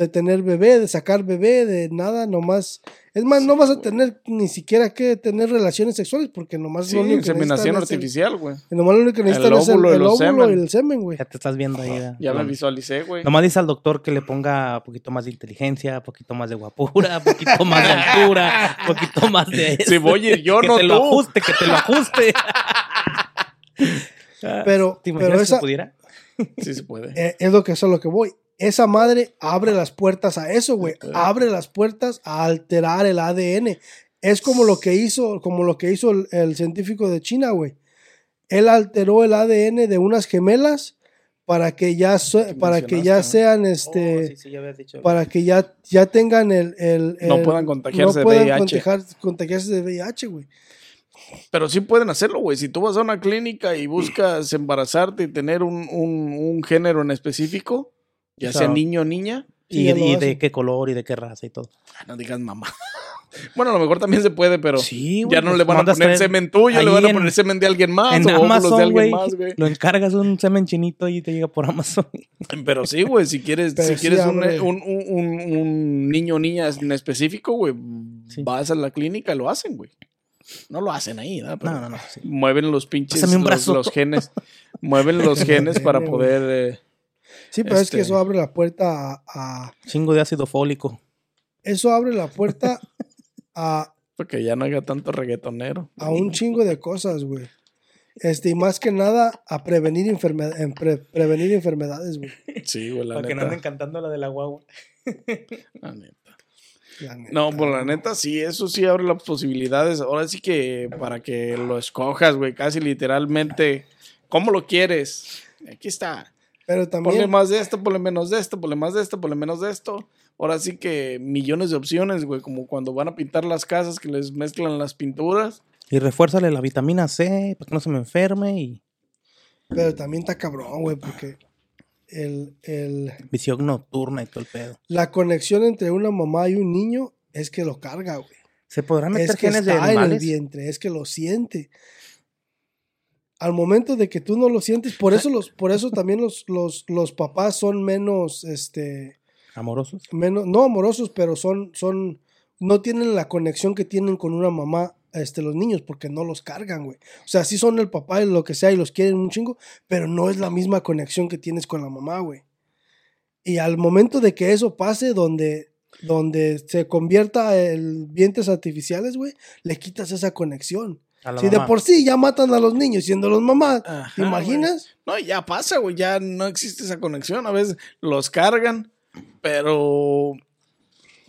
de tener bebé, de sacar bebé, de nada, nomás. Es más, no vas a tener ni siquiera que tener relaciones sexuales, porque nomás Sí, lo único que inseminación es el- artificial, güey. nomás lo único que necesitan es el, óvulo y el los óvulo y semen. el semen, güey. Ya te estás viendo ahí. ¿verdad? Ya me visualicé, güey. Nomás dice al doctor que le ponga un poquito más de inteligencia, un poquito más de guapura, un poquito más de altura, un poquito más de eso. Si voy a ir yo, que no te lo tú. ajuste, que te lo ajuste. Pero, ¿Te pero imaginas que esa, pudiera? Sí se puede. Eh, es lo que es a lo que voy. Esa madre abre las puertas a eso, güey. Abre las puertas a alterar el ADN. Es como lo que hizo, como lo que hizo el, el científico de China, güey. Él alteró el ADN de unas gemelas para que ya so- para que ya sean Oh, este sí, sí, ya dicho. para que ya ya tengan el, el- No puedan contagiarse de puedan VIH. contagiar- contagiarse de VIH, güey. Pero sí pueden hacerlo, güey. Si tú vas a una clínica y buscas embarazarte y tener un, un- un género en específico, Ya sea, niño o niña. Y, de qué color y de qué raza y todo. Ah, No digas mamá. Bueno, a lo mejor también se puede, pero Sí, güey, ya no pues le van a poner semen tuyo, le van a en- poner semen de alguien más en o óvulos de Amazon, alguien güey, más, güey. lo encargas un semen chinito y te llega por Amazon. Pero sí, güey, si quieres, Pero si sí quieres un, un, un- un- niño o niña en específico, güey, Sí. vas a la clínica y lo hacen, güey. No lo hacen ahí, ¿no? Pero No, no, no. Mueven los pinches los, los genes. mueven los genes para poder. eh, Sí, pero es Este- que eso abre la puerta a, a- Chingo de ácido fólico. Eso abre la puerta a, porque ya no haya tanto reggaetonero. a un chingo de cosas, güey. Este, y más que nada a prevenir, enferme- en pre- prevenir enfermedades, güey. Sí, güey, la Para que no neta. anden cantando la de la guagua. la neta. La neta. No, pues la neta, sí, eso sí abre las posibilidades. Ahora sí que para que lo escojas, güey, casi literalmente, ¿cómo lo quieres? Aquí está. Pero Ponle más de esto, ponle menos de esto, ponle más de esto, ponle menos de esto. Ahora sí que millones de opciones, güey, como cuando van a pintar las casas que les mezclan las pinturas. Y refuérzale la vitamina C para que no se me enferme y pero también está cabrón, güey, porque el, el, visión nocturna y todo el pedo. la conexión entre una mamá y un niño es que lo carga, güey. ¿Se podrán meter Es que genes de está en el animales? vientre, es que lo siente. Al momento de que tú no lo sientes, por eso los, por eso también los, los, los papás son menos, este, ¿Amorosos? menos, no amorosos, pero son, son, no tienen la conexión que tienen con una mamá, este, los niños, porque no los cargan, güey. O sea, sí son el papá y lo que sea y los quieren un chingo, pero no es la misma conexión que tienes con la mamá, güey. Y al momento de que eso pase, donde, donde se convierta el vientres artificiales, güey, le quitas esa conexión. Si de por sí ya matan a los niños siendo los mamás, Ajá, ¿te imaginas? No, ya pasa, güey, ya no existe esa conexión. A veces los cargan, pero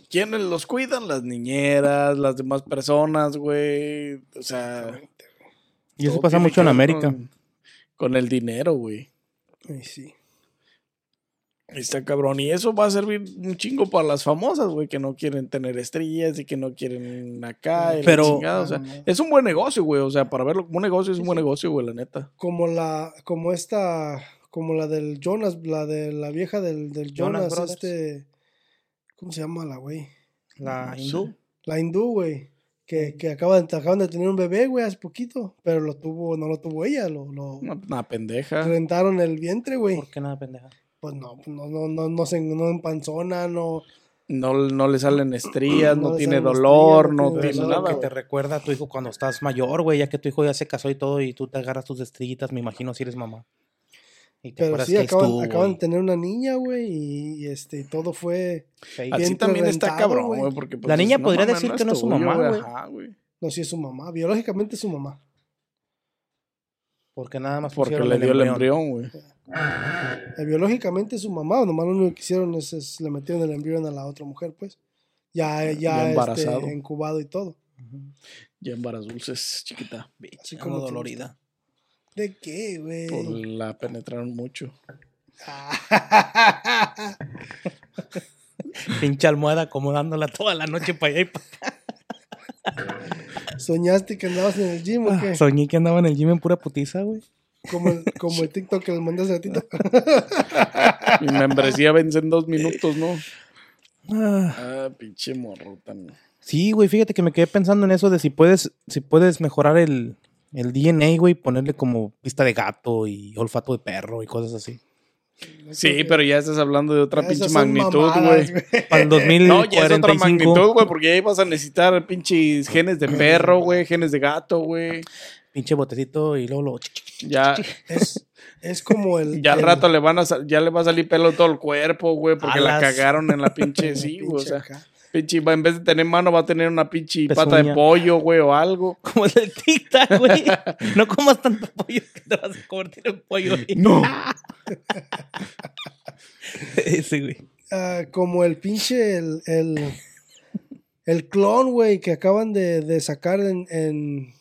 ¿quiénes los cuidan? Las niñeras, las demás personas, güey. O sea, Y eso pasa mucho en América. Con, con el dinero, güey. Ay, sí. Está cabrón. Y eso va a servir un chingo para las famosas, güey, que no quieren tener estrellas y que no quieren acá. y la Pero- chingada, o sea, es un buen negocio, güey. O sea, para verlo como un negocio es un buen negocio, güey, la neta. Como la, como esta, como la del Jonas, la de la vieja del, del Jonas este, ¿cómo se llama la güey? La No sé. hindú. La hindú, güey. Que, que acaban, acaban de tener un bebé, güey, hace poquito. Pero lo tuvo, no lo tuvo ella, lo, lo Una, una pendeja. rentaron el vientre, güey. ¿Por qué nada, pendeja? Pues no, no, no, no, no se no empanzona, no. No, no le salen estrías, No no, tiene dolor, estrías, no no tiene tiene nada, lo que te recuerda a tu hijo cuando estás mayor, güey, ya que tu hijo ya se casó y todo, y tú te agarras tus estrellitas, me imagino si eres mamá. Y te Pero sí, que acaban, estuvo, acaban de tener una niña, güey, y, y, este, todo fue. Así también está cabrón, güey. porque, pues, La niña no podría decir que no es su mamá, güey. No, sí es su mamá. Biológicamente es su mamá. Porque nada más Porque le dio el embrión, güey. Eh, biológicamente es su mamá. Nomás lo único que hicieron es, es le metieron el embrión a la otra mujer, pues. Ya, ya, Ya este, incubado y todo. Ya en varas dulces, chiquita. Bitch, como ando te dolorida. ¿De qué, güey? Por la penetraron mucho. Pinche almohada acomodándola toda la noche para allá y para ¿Soñaste que andabas en el gym o qué? acá. Soñé que andaba en el gym en pura putiza, güey. Como el, como el TikTok que les mandé hace ratito. Mi membresía vence en dos minutos, ¿no? Ah. Ah, pinche morro tan. Sí, güey, fíjate que me quedé pensando en eso de si puedes, si puedes mejorar el, el DNA, güey, ponerle como vista de gato y olfato de perro y cosas así. Sí, pero ya estás hablando de otra pinche magnitud, güey. Para el No, ya es otra 2045. magnitud, güey, porque ahí vas a necesitar pinches genes de perro, güey, genes de gato, güey. Pinche botecito y luego lo... Ya, Es, es como el. ya al el- rato le van a ya le va a salir pelo todo el cuerpo, güey, porque la cagaron en la pinche, sí, güey, o sea, acá. pinche, va- en vez de tener mano va a tener una pinche pata de pollo, güey, o algo. Como el del tic-tac, güey. No comas tanto pollo que te vas a convertir en pollo. güey. No. Ese, güey. Ah, como el pinche. El, el, el clon, güey, que acaban de, de sacar en, en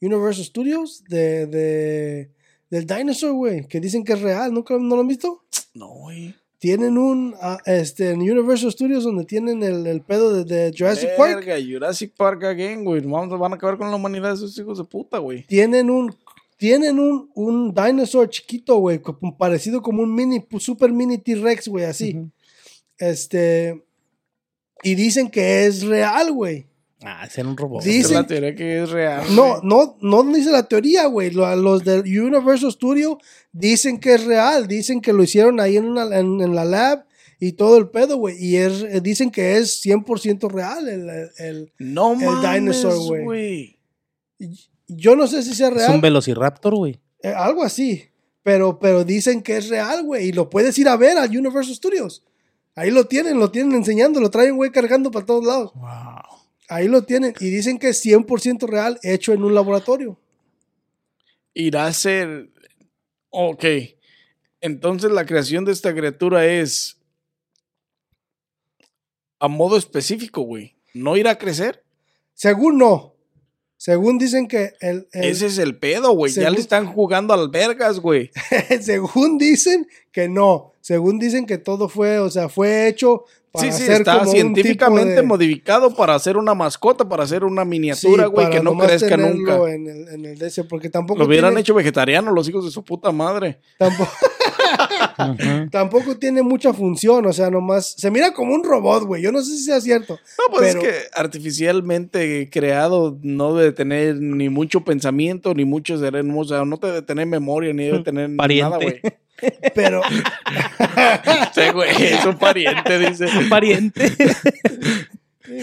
Universal Studios de, de, del Dinosaur, güey, que dicen que es real. ¿Nunca no lo han visto? No, güey. Tienen un. ah, este, en Universal Studios donde tienen el, el pedo de, de Jurassic Park. Verga, Jurassic Park again, güey. Vamos, van a acabar con la humanidad esos hijos de puta, güey. Tienen un, tienen un, un dinosaur chiquito, güey, parecido como un mini, super mini T-Rex, güey, así. Este. Y dicen que es real, güey. Ah, ser un robot. Es Dicen- la teoría que es real. No, no, no dice la teoría, güey. Lo- Los del Universal Studio dicen que es real. Dicen que lo hicieron ahí en, una- en, en la lab y todo el pedo, güey. Y es, eh, dicen que es 100% real. El, el- el- No El mames, dinosaur, güey. yo no sé si sea Es real. un velociraptor, güey. eh, algo así. Pero, pero dicen que es real, güey. Y lo puedes ir a ver al Universal Studios. Ahí lo tienen, lo tienen enseñando, lo traen, güey, cargando para todos lados. Wow. Ahí lo tienen. Y dicen que es 100% real, hecho en un laboratorio. Irá a ser. Ok. Entonces la creación de esta criatura es. A modo específico, güey. No irá a crecer. Según no. Según dicen que el, el- Ese es el pedo, güey. Ya le están jugando albergas, güey. según dicen que no. Según dicen que todo fue, o sea, fue hecho Sí, sí, hacer está científicamente de- modificado para hacer una mascota, para hacer una Sí, miniatura, güey, que no crezca nunca. En el, en el DC, porque tampoco Lo hubieran tiene, hecho vegetariano los hijos de su puta madre. tampoco, tampoco tiene mucha función, o sea, nomás se mira como un robot, güey. Yo no sé si sea cierto. No, pues Pero- es que artificialmente creado no debe tener ni mucho pensamiento, ni mucho cerebro, o sea, no debe tener memoria, ni debe tener Pariente. nada, güey. Pero Sí, güey, es un pariente, dice. Un pariente.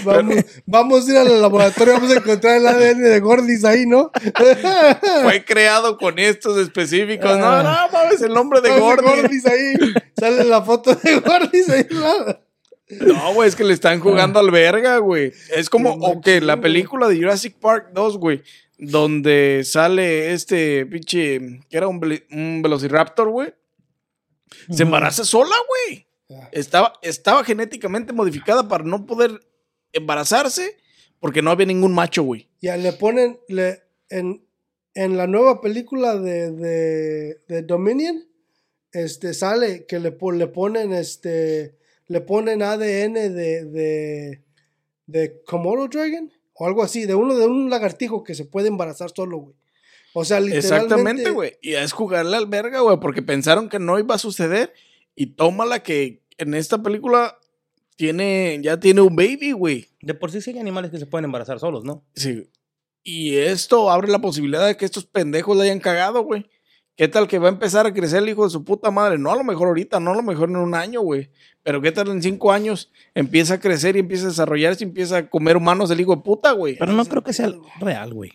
vamos, vamos a ir al laboratorio, vamos a encontrar el ADN de Gordis ahí, ¿no? Fue creado con estos específicos. No, no, Ah. mames, el nombre de. Gordis ahí. Sale la foto de Gordis ahí. No, güey, es que le están jugando al verga, güey. Es como, ok, la película de Jurassic Park 2, güey, donde sale este pinche, que era un velociraptor, güey. Se embaraza sola, güey. Estaba, estaba genéticamente modificada para no poder embarazarse porque no había ningún macho, güey. Ya le ponen, le, en, en la nueva película de, de, de Dominion, este, sale que le, le ponen, este, le ponen ADN de, de, de Komodo Dragon, o algo así, de uno de un lagartijo que se puede embarazar solo, güey. O sea, literalmente. Exactamente, güey. Y es jugarle al verga, güey, porque pensaron que no iba a suceder. Y tómala que en esta película tiene, ya tiene un baby, güey. De por sí sí hay animales que se pueden embarazar solos, ¿no? Sí. Y esto abre la posibilidad de que estos pendejos le hayan cagado, güey. ¿Qué tal que va a empezar a crecer el hijo de su puta madre? No a lo mejor ahorita, no a lo mejor en un año, güey. Pero qué tal en cinco años empieza a crecer y empieza a desarrollarse y empieza a comer humanos el hijo de puta, güey. Pero no creo que sea real, güey.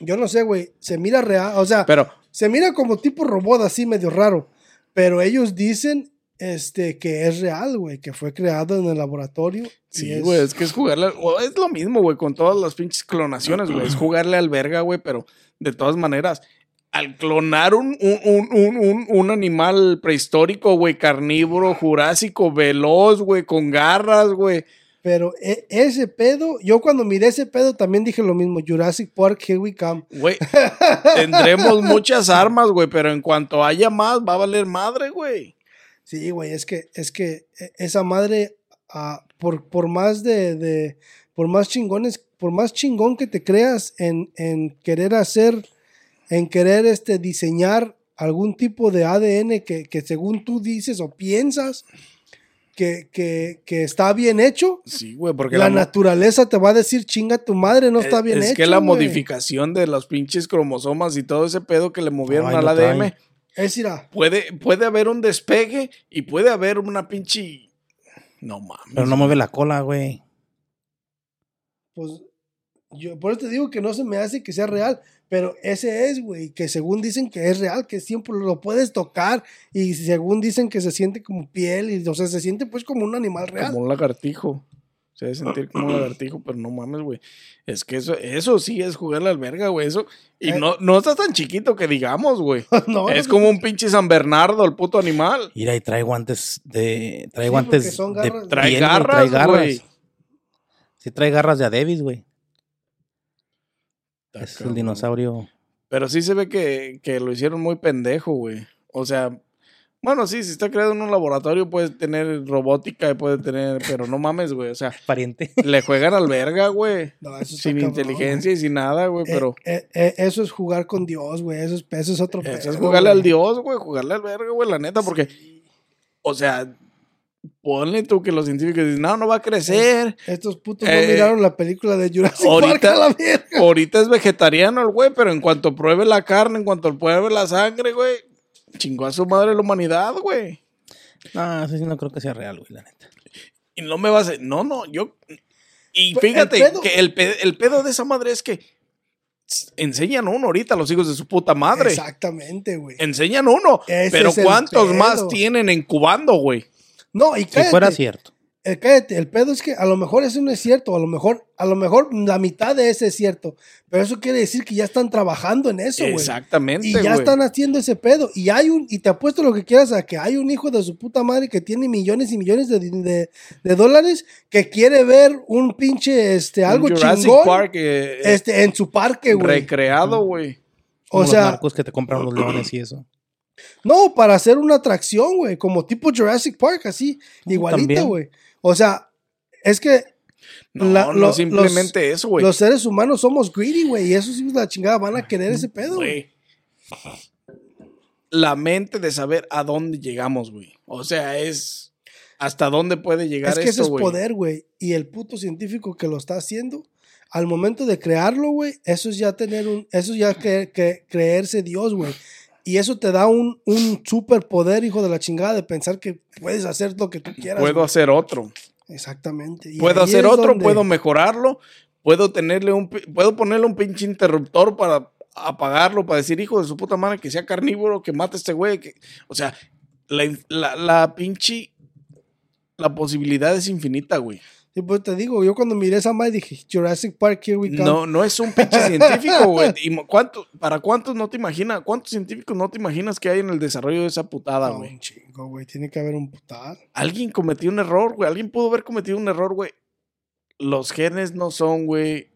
Yo no sé, güey. Se mira real. O sea, Pero se mira como tipo robot así medio raro. Pero ellos dicen este, que es real, güey. Que fue creado en el laboratorio. Sí, es- güey, es que es jugarle. Es lo mismo, güey, con todas las pinches clonaciones, güey. Es jugarle al verga, güey, pero de todas maneras, al clonar un, un, un- un animal prehistórico, güey, carnívoro, jurásico, veloz, güey, con garras, güey. Pero e- ese pedo, yo cuando miré ese pedo también dije lo mismo. Jurassic Park, here we come. Güey, tendremos muchas armas, güey, pero en cuanto haya más, va a valer madre, güey. Sí, güey, es que, es que e- esa madre, ah, por, por más de, de- por más chingones, por más chingón que te creas en, en querer hacer, en querer este, diseñar algún tipo de ADN que, que según tú dices o piensas que, que, que está bien hecho, Sí, güey, porque la, naturaleza te va a decir chinga tu madre, no está es- bien es hecho. que la güey". modificación de los pinches cromosomas y todo ese pedo que le movieron Ay, al ADM. trae. Es irá. Puede, puede haber un despegue y puede haber una pinche. No mames. Pero no mueve la cola, güey. Pues yo por eso te digo que no se me hace que sea real, pero ese es, güey, que según dicen que es real, que siempre lo puedes tocar y según dicen que se siente como piel y o sea, se siente pues como un animal real. Como un lagartijo. Se debe sentir como un lagartijo, pero no mames, güey. Es que eso, eso sí es jugarle al verga, güey. Eso. Y Eh. no, no está tan chiquito que digamos, güey. no, es como un pinche San Bernardo, el puto animal. Mira, y trae guantes de. Trae Sí, guantes de garras. Trae piel, garras, trae güey. Sí, trae garras de Adebis, güey. Es el dinosaurio. Pero sí se ve que, que lo hicieron muy pendejo, güey. O sea, Bueno, sí, si está creado en un laboratorio puede tener robótica y puede tener, pero no mames, güey, o sea, Pariente. le juegan al verga, güey. No, eso Sin cabrón, inteligencia y sin nada, güey, güey. pero Eh, eh, eh, eso es jugar con Dios, güey. Eso es, eso es otro eso es jugarle güey. al Dios, güey, jugarle al verga, güey, la neta, porque, o sea, ponle tú que los científicos dicen, no, no va a crecer. Estos putos Eh, no miraron la película de Jurassic ahorita- Park a la verga. Ahorita es vegetariano el güey, pero en cuanto pruebe la carne, en cuanto pruebe la sangre, güey, chingó a su madre la humanidad, güey. No, eso sí no creo que sea real, güey, la neta. Y no me vas a... No, no, yo... Y el fíjate pedo- que el, pe- el pedo de esa madre es que enseñan uno ahorita a los hijos de su puta madre. Exactamente, güey. Enseñan uno. Ese pero ¿cuántos pedo. más tienen incubando, güey? No, y Si cállate. fuera cierto. Eh, cállate, el pedo es que a lo mejor eso no es cierto, a lo mejor, a lo mejor la mitad de ese es cierto, pero eso quiere decir que ya están trabajando en eso, güey. Exactamente, Y ya están haciendo ese pedo. Y hay un, y te apuesto lo que quieras a que hay un hijo de su puta madre que tiene millones y millones de, de- de dólares que quiere ver un pinche, este, algo Jurassic chingón, Park eh, este, en su parque, güey. recreado, güey. O sea, los narcos que te compran los leones y eso. No, para hacer una atracción, güey, como tipo Jurassic Park, así, igualito, también. güey. O sea, es que No, La- no lo- simplemente eso, güey. los seres humanos somos greedy, güey, y esos hijos de la chingada van a querer ese pedo, güey. La mente de saber a dónde llegamos, güey. O sea, es hasta dónde puede llegar Es que esto, ese es poder, güey. Y el puto científico que lo está haciendo, al momento de crearlo, güey, eso es ya tener un, eso es ya creerse Dios, güey. Y eso te da un, un superpoder, hijo de la chingada, de pensar que puedes hacer lo que tú quieras. Puedo güey. hacer otro. Exactamente. Y puedo hacer otro, donde- puedo mejorarlo, puedo tenerle un puedo ponerle un pinche interruptor para apagarlo, para decir, hijo de su puta madre, que sea carnívoro, que mate a este güey. Que... O sea, la, la, la pinche. La posibilidad es infinita, güey. Sí, pues te digo, yo cuando miré esa madre dije, Jurassic Park, here we come. No, no es un pinche científico, güey. ¿Y cuánto- ¿Para cuántos no te imaginas? ¿Cuántos científicos no te imaginas que hay en el desarrollo de esa putada, No, güey? un chingo, güey. Tiene que haber un putal. Alguien cometió un error, güey. Alguien pudo haber cometido un error, güey. Los genes no son, güey.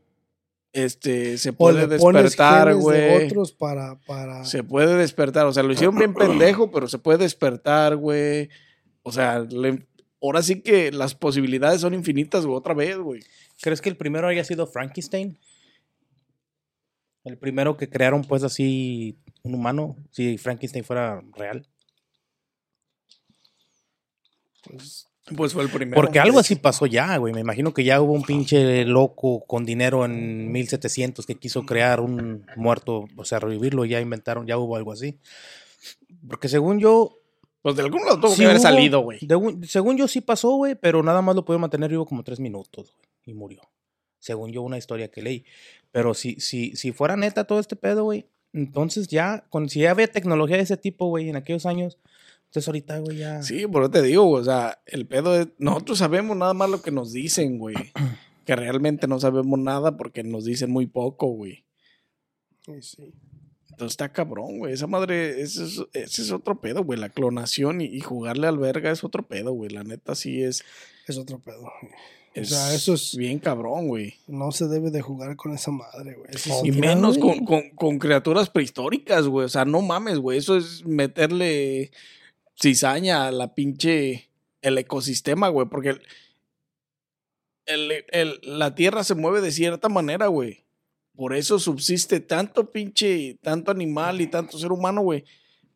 Este, se puede despertar, de güey. otros para, para... Se puede despertar. O sea, lo hicieron bien pendejo, pero se puede despertar, güey. O sea, le- ahora sí que las posibilidades son infinitas, güey. Otra vez, güey. ¿Crees que el primero haya sido Frankenstein? El primero que crearon, pues, así, un humano, si Frankenstein fuera real. Pues fue el primero. Porque algo así pasó ya, güey. Me imagino que ya hubo un pinche loco con dinero en 1700 que quiso crear un muerto, o sea, revivirlo, ya inventaron, ya hubo algo así. Porque según yo... Pues de algún lado tuvo sí que haber hubo- salido, güey. según yo sí pasó, güey, pero nada más lo pudieron mantener vivo como tres minutos, güey, y murió. Según yo, una historia que leí. Pero si, si, si fuera neta todo este pedo, güey, entonces ya, con, si ya había tecnología de ese tipo, güey, en aquellos años, entonces ahorita, güey, ya... Sí, por eso te digo, güey, o sea, el pedo es, nosotros sabemos nada más lo que nos dicen, güey. Que realmente no sabemos nada porque nos dicen muy poco, güey. Sí, sí. Entonces está cabrón, güey. Esa madre, ese es, ese es otro pedo, güey. La clonación y, y jugarle al verga es otro pedo, güey. La neta sí es, Es otro pedo. es sea, eso es- bien cabrón, güey. No se debe de jugar con esa madre, güey. Eso Y menos con, con- con criaturas prehistóricas, güey. O sea, no mames, güey. Eso es meterle cizaña a la pinche. el ecosistema, güey. Porque el, el- el- la tierra se mueve de cierta manera, güey. Por eso subsiste tanto pinche. tanto animal y tanto ser humano, güey.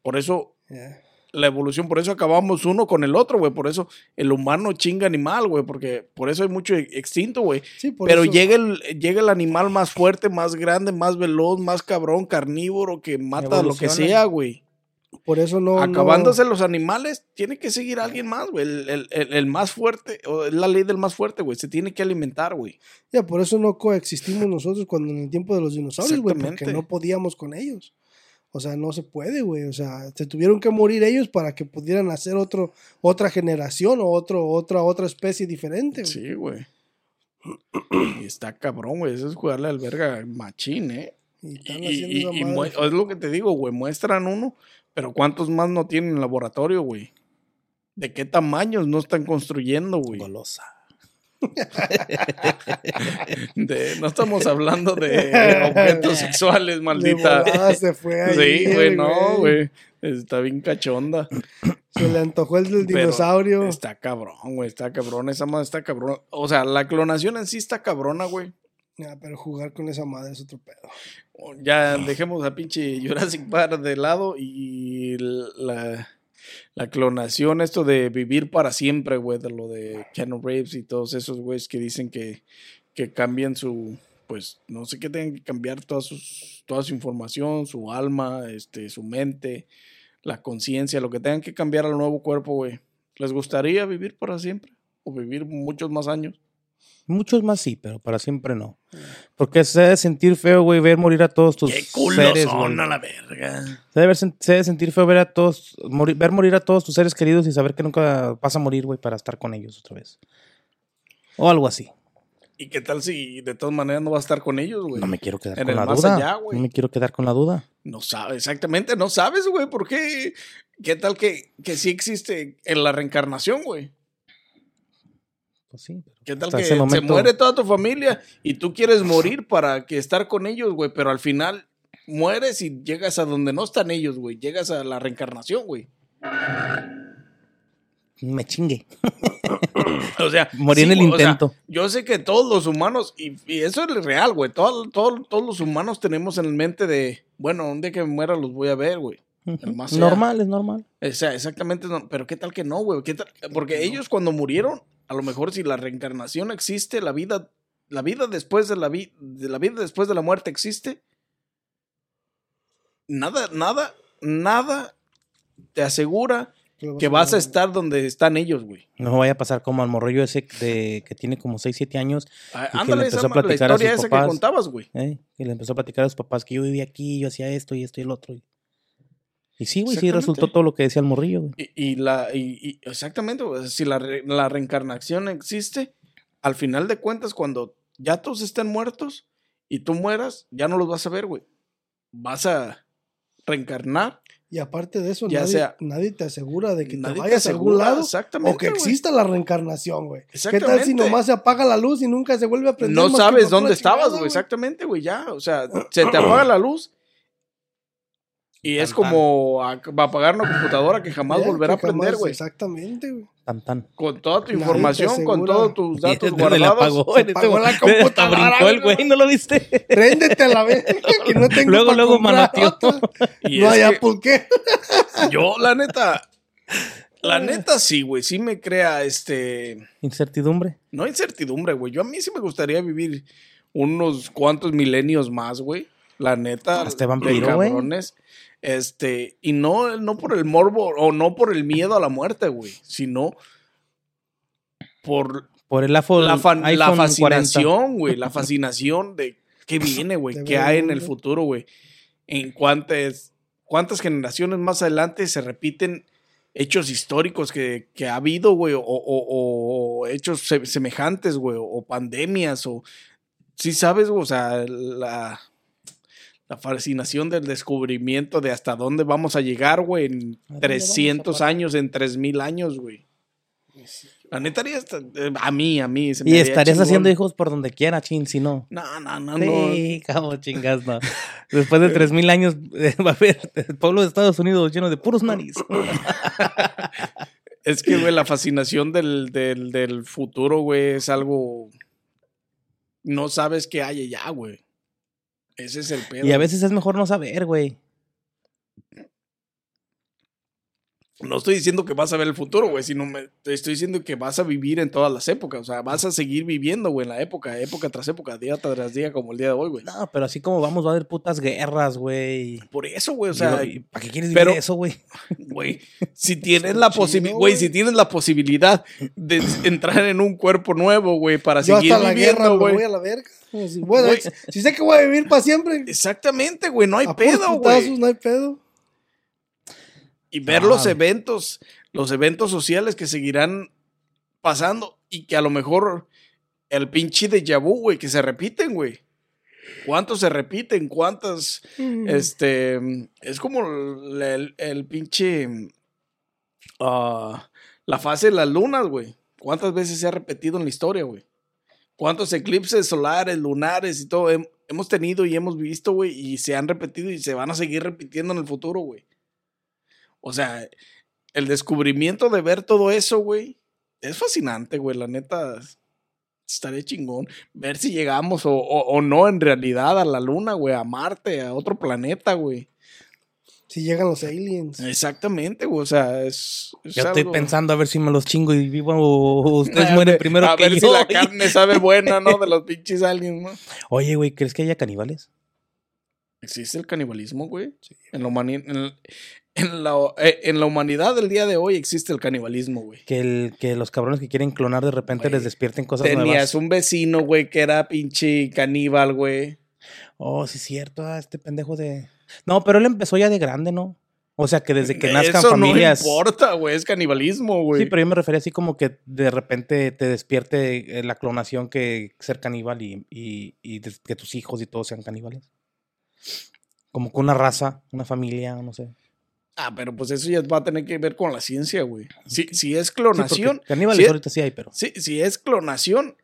Por eso Yeah. la evolución, por eso acabamos uno con el otro, güey. Por eso el humano chinga animal, güey. Porque por eso hay mucho extinto, güey. Sí, Pero eso- llega el, llega el animal más fuerte, más grande, más veloz, más cabrón, carnívoro, que mata lo que sea, güey. Por eso no. no- Acabándose los animales, tiene que seguir alguien más, güey. El, el- el- el más fuerte, o es la ley del más fuerte, güey. Se tiene que alimentar, güey. Ya, por eso no coexistimos nosotros cuando en el tiempo de los dinosaurios, güey, porque no podíamos con ellos. O sea, no se puede, güey. O sea, se tuvieron que morir ellos para que pudieran hacer otro, otra generación o otro, otra, otra especie diferente. güey. Sí, güey. Y está cabrón, güey. Eso es jugarle al verga machín, ¿eh? Y están y- y- y es lo que te digo, güey. Muestran uno, pero ¿cuántos más no tienen en laboratorio, güey? ¿De qué tamaños no están construyendo, güey? Golosa. De- no estamos hablando de objetos sexuales, maldita. se fue ahí, Sí, güey, no, güey. Está bien cachonda. Se le antojó el del dinosaurio. Está cabrón, güey. Está cabrón. Esa madre está cabrón. O sea, la clonación en sí está cabrona, güey. Ya, pero jugar con esa madre es otro pedo. Ya dejemos a pinche Jurassic Park de lado y la, la clonación, esto de vivir para siempre, güey, de lo de Keanu Reeves y todos esos güeyes que dicen que, que cambian su, pues, no sé qué tengan que cambiar toda, sus, toda su información, su alma, este, su mente, la conciencia, lo que tengan que cambiar al nuevo cuerpo, güey. ¿Les gustaría vivir para siempre? ¿O vivir muchos más años? Muchos más sí, pero para siempre no. Porque se debe sentir feo, güey, ver morir a todos tus ¡Qué culos seres, son güey. a la verga! Se debe, sen- se debe sentir feo ver a todos, morir- ver morir a todos tus seres queridos y saber que nunca vas a morir, güey, para estar con ellos otra vez. O algo así. ¿Y qué tal si de todas maneras no va a estar con ellos, güey? No me quiero quedar En con el la más duda. allá, güey. no me quiero quedar con la duda. No sabes, exactamente, no sabes, güey, ¿por qué? ¿Qué tal que, que sí existe en la reencarnación, güey? Pues sí. pero ¿Qué tal que ese se muere toda tu familia y tú quieres morir para que estar con ellos, güey, pero al final mueres y llegas a donde no están ellos, güey, llegas a la reencarnación, güey. Me chingue. O sea, Morí en el güey, o sea, intento. yo sé que todos los humanos, y, y eso es real, güey, todo, todo- todos los humanos tenemos en mente de, bueno, un día que me muera los voy a ver, güey. Normal, es normal. O sea, exactamente, pero ¿qué tal que no, güey? Porque ellos cuando murieron, a lo mejor si la reencarnación existe, la vida, la vida después de la, vi- de la vida después de la muerte existe, nada, nada, nada te asegura que vas a estar donde están ellos, güey. No vaya a pasar como al morrillo ese de, que tiene como 6, 7 años, Ah, que le Ándale, empezó esa a ma- la platicar a historia sus esa que papás. contabas, güey. ¿eh? que le empezó a platicar a sus papás que yo vivía aquí, yo hacía esto y esto y el otro. Y sí, güey, sí resultó todo lo que decía el morrillo, güey. Y, y la, y, y exactamente, güey, si la, re- la reencarnación existe, al final de cuentas, cuando ya todos estén muertos y tú mueras, ya no los vas a ver, güey. Vas a reencarnar. Y aparte de eso, Ya nadie, sea- nadie te asegura de que Nadie te te vayas a algún lado exactamente, o que exista la reencarnación, güey. ¿Qué tal si nomás se apaga la luz y nunca se vuelve a prender? No sabes dónde estabas, güey. Exactamente, güey. Ya, o sea, se te apaga la luz. Y es como a- va a apagar una computadora que jamás Ya, volverá a que jamás- prender, güey. Exactamente, güey. Tan tan. Con toda tu información, con todos tus datos le guardados. apagó, Se en este apagó la computadora, brincó el güey. ¿no lo viste? Préndete a la vez, que no tengo Luego, luego. Y No es hay que Apple, ¿qué? yo, la neta, la neta sí, güey, sí me crea este, Incertidumbre. no incertidumbre, güey. Yo a mí sí me gustaría vivir unos cuantos milenios más, güey. La neta, Este de vampiro, güey. Este, y no, no por el morbo o no por el miedo a la muerte, güey, sino por Por el afo, la, fan- la iPhone 40. fascinación, güey, la fascinación de qué viene, güey, qué hay en el futuro, güey. En cuántas, cuántas generaciones más adelante se repiten hechos históricos que, que ha habido, güey, o, o- o- o hechos se- semejantes, güey, o pandemias, o... Sí sabes, güey, o sea, la, la fascinación del descubrimiento de hasta dónde vamos a llegar, güey, en ¿A dónde 300 vamos a parar? años, en 3000 años, güey. La neta eh, a mí, a mí. se me Y estarías chingón. haciendo hijos por donde quiera, chin, si no. No, no, no, no. Sí, cabo chingas, no. Después de 3000 años eh, va a haber el pueblo de Estados Unidos lleno de puros nariz. Es que, güey, la fascinación del, del, del futuro, güey, es algo. No sabes qué hay allá, güey. Ese es el pedo. Y a veces es mejor no saber, güey. No estoy diciendo que vas a ver el futuro, güey, sino me, te estoy diciendo que vas a vivir en todas las épocas. O sea, vas a seguir viviendo, güey, en la época, época tras época, día tras día, como el día de hoy, güey. No, pero así como vamos, va a haber putas guerras, güey. Por eso, güey, o sea, Digo, ¿y ¿para qué quieres vivir pero- eso, güey? güey, si tienes la posibilidad, güey. si tienes la posibilidad de entrar en un cuerpo nuevo, güey, para Yo seguir hasta la viviendo, güey. voy a la verga. Bueno, Güey. si sé que voy a vivir para siempre, Exactamente, güey, no hay a pedo, güey. no hay pedo. Y ver Ah. los eventos, los eventos sociales que seguirán pasando y que a lo mejor el pinche de vu, güey, que se repiten, güey. ¿Cuántos se repiten? ¿Cuántas? Este, es como el, el- el pinche, ah, la fase de las lunas, güey. ¿Cuántas veces se ha repetido en la historia, güey? ¿Cuántos eclipses solares, lunares y todo hem- hemos tenido y hemos visto, güey? Y se han repetido y se van a seguir repitiendo en el futuro, güey. O sea, el descubrimiento de ver todo eso, güey, es fascinante, güey. La neta, estaría chingón. Ver si llegamos o, o- o no en realidad a la luna, güey, a Marte, a otro planeta, güey. Si llegan los aliens. Exactamente, güey. O sea, es. es Yo estoy pensando a ver si me los chingo y vivo o ustedes mueren primero a que ver yo. si la carne sabe buena, ¿no? De los pinches aliens, ¿no? Oye, güey, ¿crees que haya caníbales? ¿Existe el canibalismo, güey? En, la humani- en, la, eh, en la humanidad del día de hoy existe el canibalismo, güey. Que, el, que los cabrones que quieren clonar de repente Güey, les despierten cosas Tenías nuevas. un vecino, güey, que era pinche caníbal, güey. Oh, sí es cierto, ah, este pendejo de... No, pero él empezó ya de grande, ¿no? O sea, que desde que nazcan Eso familias... no importa, güey, es canibalismo, güey. Sí, pero yo me refería así como que de repente te despierte eh, la clonación que ser caníbal y, y, y des- que tus hijos y todos sean caníbales. Como que una raza, una familia, no sé. Ah, pero pues eso ya va a tener que ver con la ciencia, güey. Si, si es Sí, clonación, caníbales sí, ahorita sí hay, pero... si, si es clonación,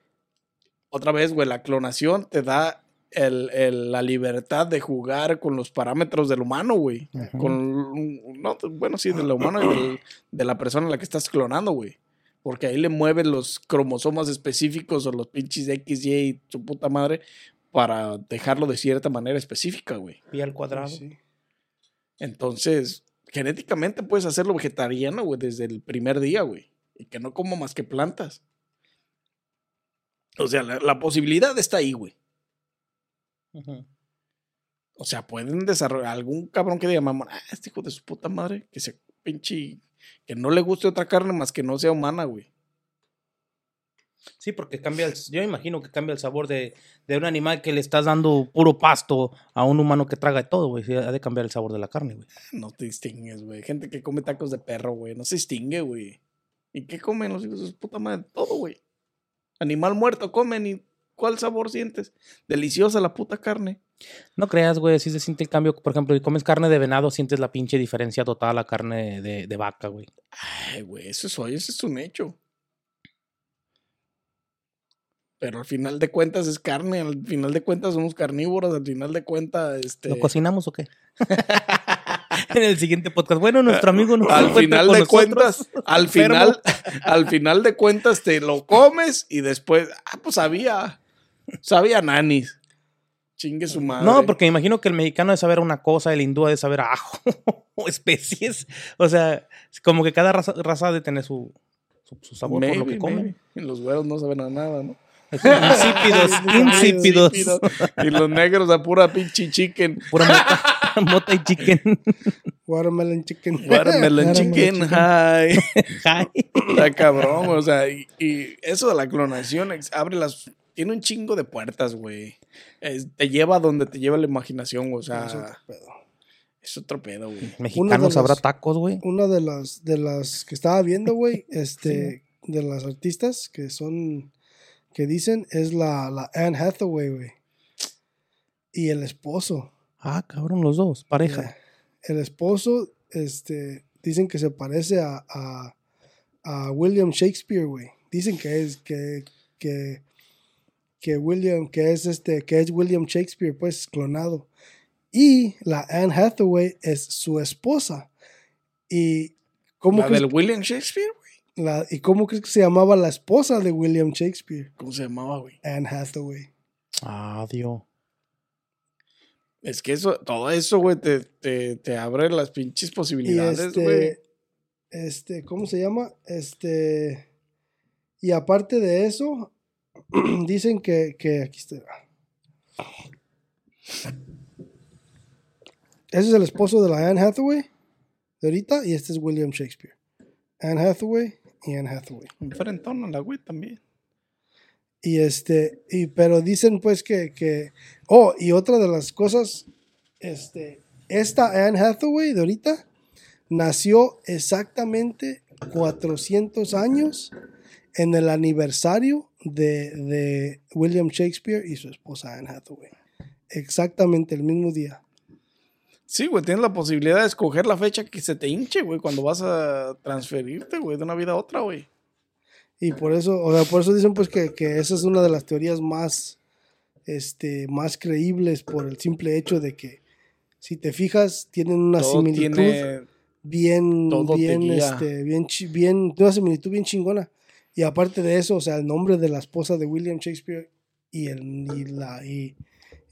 otra vez, güey, la clonación te da el- el- la libertad de jugar con los parámetros del humano, güey. Con, no, bueno, sí, del humano y del- de la persona a la que estás clonando, güey. Porque ahí le mueves los cromosomas específicos o los pinches X, Y y su puta madre para dejarlo de cierta manera específica, güey. Pi al cuadrado. Sí. Entonces, genéticamente puedes hacerlo vegetariano, güey, desde el primer día, güey. Y que no como más que plantas. O sea, la, la posibilidad está ahí, güey. O sea, pueden desarrollar algún cabrón que diga, mamá, ah, este hijo de su puta madre, que se pinche, que no le guste otra carne más que no sea humana, güey. Sí, porque cambia el, yo imagino que cambia el sabor de, de un animal que le estás dando puro pasto a un humano que traga de todo, güey. Ha de cambiar el sabor de la carne, güey. No te distingues, güey. Gente que come tacos de perro, güey. No se distingue, güey. ¿Y qué comen los hijos de su puta madre? Todo, güey. Animal muerto comen y ¿cuál sabor sientes? Deliciosa la puta carne. No creas, güey, sí se siente el cambio. Por ejemplo, si comes carne de venado, sientes la pinche diferencia total a la carne de, de vaca, güey. Ay, güey, eso es eso es un hecho. Pero al final de cuentas es carne, al final de cuentas somos carnívoros, al final de cuentas, este. ¿Lo cocinamos o qué? en el siguiente podcast. Bueno, nuestro amigo no se al final de cuentas, al final, al final de cuentas te lo comes y después, ah, pues sabía, sabía nanis. Chingue su madre. No, porque me imagino que el mexicano debe saber una cosa, el hindú debe saber a ajo o especies. O sea, como que cada raza, raza de tener su, su, su sabor por lo Maybe, que maybe. Y los güeros no saben a nada, ¿no? Insípidos, insípidos. Y los negros a pura pinche chicken. Pura mota, mota y chicken. Watermelon chicken. Watermelon chicken, hi. Ay. Está cabrón, o sea, y, y eso de la clonación abre las. Tiene un chingo de puertas, güey. Es- te lleva a donde te lleva la imaginación, o sea, Es otro pedo. es otro pedo, güey. Mexicanos habrá los- tacos, güey. Una de las, de las que estaba viendo, güey, este, de las artistas que son, que dicen, es la, la Anne Hathaway, güey. Y el esposo. Ah, cabrón, los dos, pareja. El esposo, este, dicen que se parece a, a, a William Shakespeare, güey. Dicen que es, que, que, que William, que es este, que es William Shakespeare, pues, clonado. Y la Anne Hathaway es su esposa. Y ¿cómo La del William Shakespeare, güey. la- ¿Y cómo crees que se llamaba la esposa de William Shakespeare? ¿Cómo se llamaba, güey? Anne Hathaway. Ah, Dios. Es que eso, todo eso, güey, te, te, te abre las pinches posibilidades, güey. este, este, ¿cómo se llama? Este, y aparte de eso, dicen que, que aquí está. Ese es el esposo de la Anne Hathaway de ahorita y este es William Shakespeare. Anne Hathaway y Anne Hathaway. Enfrentón a la güey también. Y este, y pero dicen pues que, que, oh, y otra de las cosas, este, esta Anne Hathaway de ahorita nació exactamente 400 años en el aniversario de, de William Shakespeare y su esposa Anne Hathaway. Exactamente el mismo día. Sí, güey, tienes la posibilidad de escoger la fecha que se te hinche, güey, cuando vas a transferirte, güey, de una vida a otra, güey. Y por eso, o sea, por eso dicen pues que, que esa es una de las teorías más, este, más creíbles por el simple hecho de que si te fijas tienen una Todo similitud tiene bien, bien, este, bien, bien, una similitud bien chingona. Y aparte de eso, o sea, el nombre de la esposa de William Shakespeare y el y la y,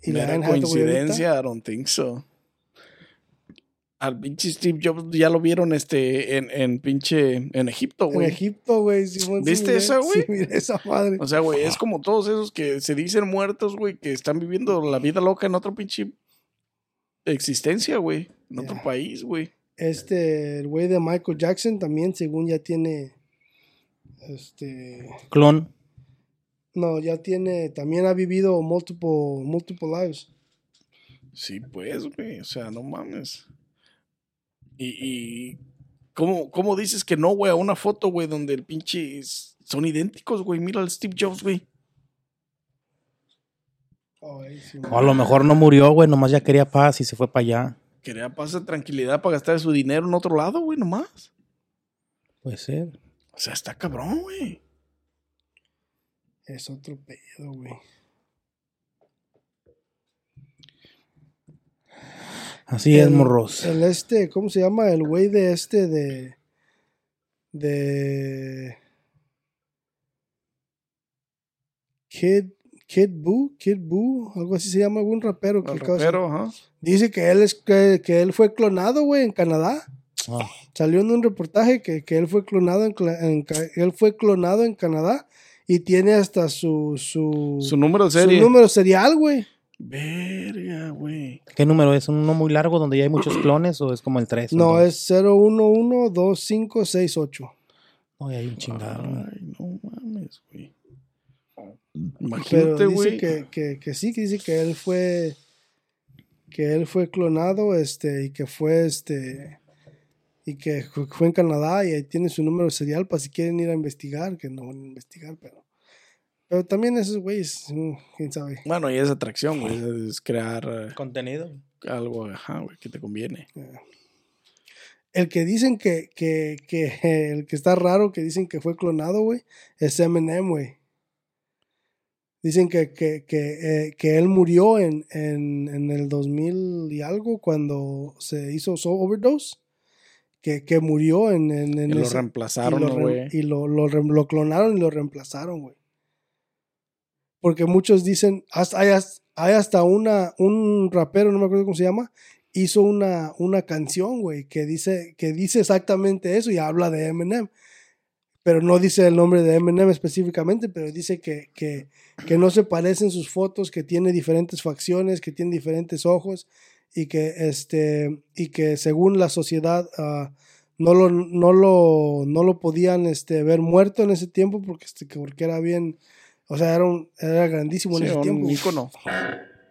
y la ¿Era coincidencia? I don't think so. Al pinche Steve Jobs ya lo vieron este en, en pinche en Egipto, en güey. Egipto, güey. ¿Viste miré- esa, güey? Miré esa madre. O sea, güey, es como todos esos que se dicen muertos, güey, que están viviendo la vida loca en otro pinche existencia, güey. En otro país, güey. Este, el güey de Michael Jackson también, según ya tiene, este, Clon. no, ya tiene, también ha vivido multiple, multiple lives. Sí, pues, güey. O sea, no mames. Y, y ¿cómo, ¿cómo dices que no, güey? A una foto, güey, donde el pinche es- son idénticos, güey. Mira al Steve Jobs, güey. Ay, sí, O a lo mejor no murió, güey, nomás ya quería paz y se fue para allá. Quería pasar tranquilidad para gastar su dinero en otro lado, güey, nomás. Puede ser. O sea, está cabrón, güey. Es otro pedo, güey. Así es, morros. El este, ¿cómo se llama? El güey de este de. De. Kid. Kid Boo, Kid Boo, algo así se llama, un rapero que El rapero, ajá. dice que él es que, que él fue clonado, güey, en Canadá. Ah, Salió en un reportaje que, que él fue clonado en, él fue clonado en Canadá y tiene hasta su su, Su número de su serie. número serial, güey. Verga, güey. ¿Qué número es? ¿Uno muy largo donde ya hay muchos clones o es como el 3? No, es 0112568. No, hay un chingado. Ay, no mames, güey. Pero Imagínate, dice güey. que, que, que sí, que dice que él fue que él fue clonado este y que fue este y que fu- fue en Canadá y ahí tiene su número serial para si quieren ir a investigar, que no van a investigar, pero pero también esos güeyes, mm, quién sabe. Bueno, y es atracción, güey. Es crear eh, Contenido. algo, ajá, güey, que te conviene. El que dicen que, que, que el que está raro, que dicen que fue clonado, güey, es Eminem, güey. Dicen que, que, que, eh, que él murió en, en, en el 2000 y algo cuando se hizo so overdose. Que, que murió en, en, en Y lo ese- reemplazaron, y lo, ¿no, rem- güey. y lo, lo, lo clonaron y lo reemplazaron, güey. Porque muchos dicen, hasta, hay, hasta- hay hasta una, un rapero, no me acuerdo cómo se llama, hizo una, una canción, güey, que dice, que dice exactamente eso y habla de Eminem. Pero no dice el nombre de Eminem específicamente, pero dice que, que, que no se parecen sus fotos, que tiene diferentes facciones, que tiene diferentes ojos y que, este, y que según la sociedad ah, no, lo, no, lo, no lo podían este, ver muerto en ese tiempo porque, este, que- porque era bien, o sea, era, un- era grandísimo Sí, en ese un tiempo. ícono.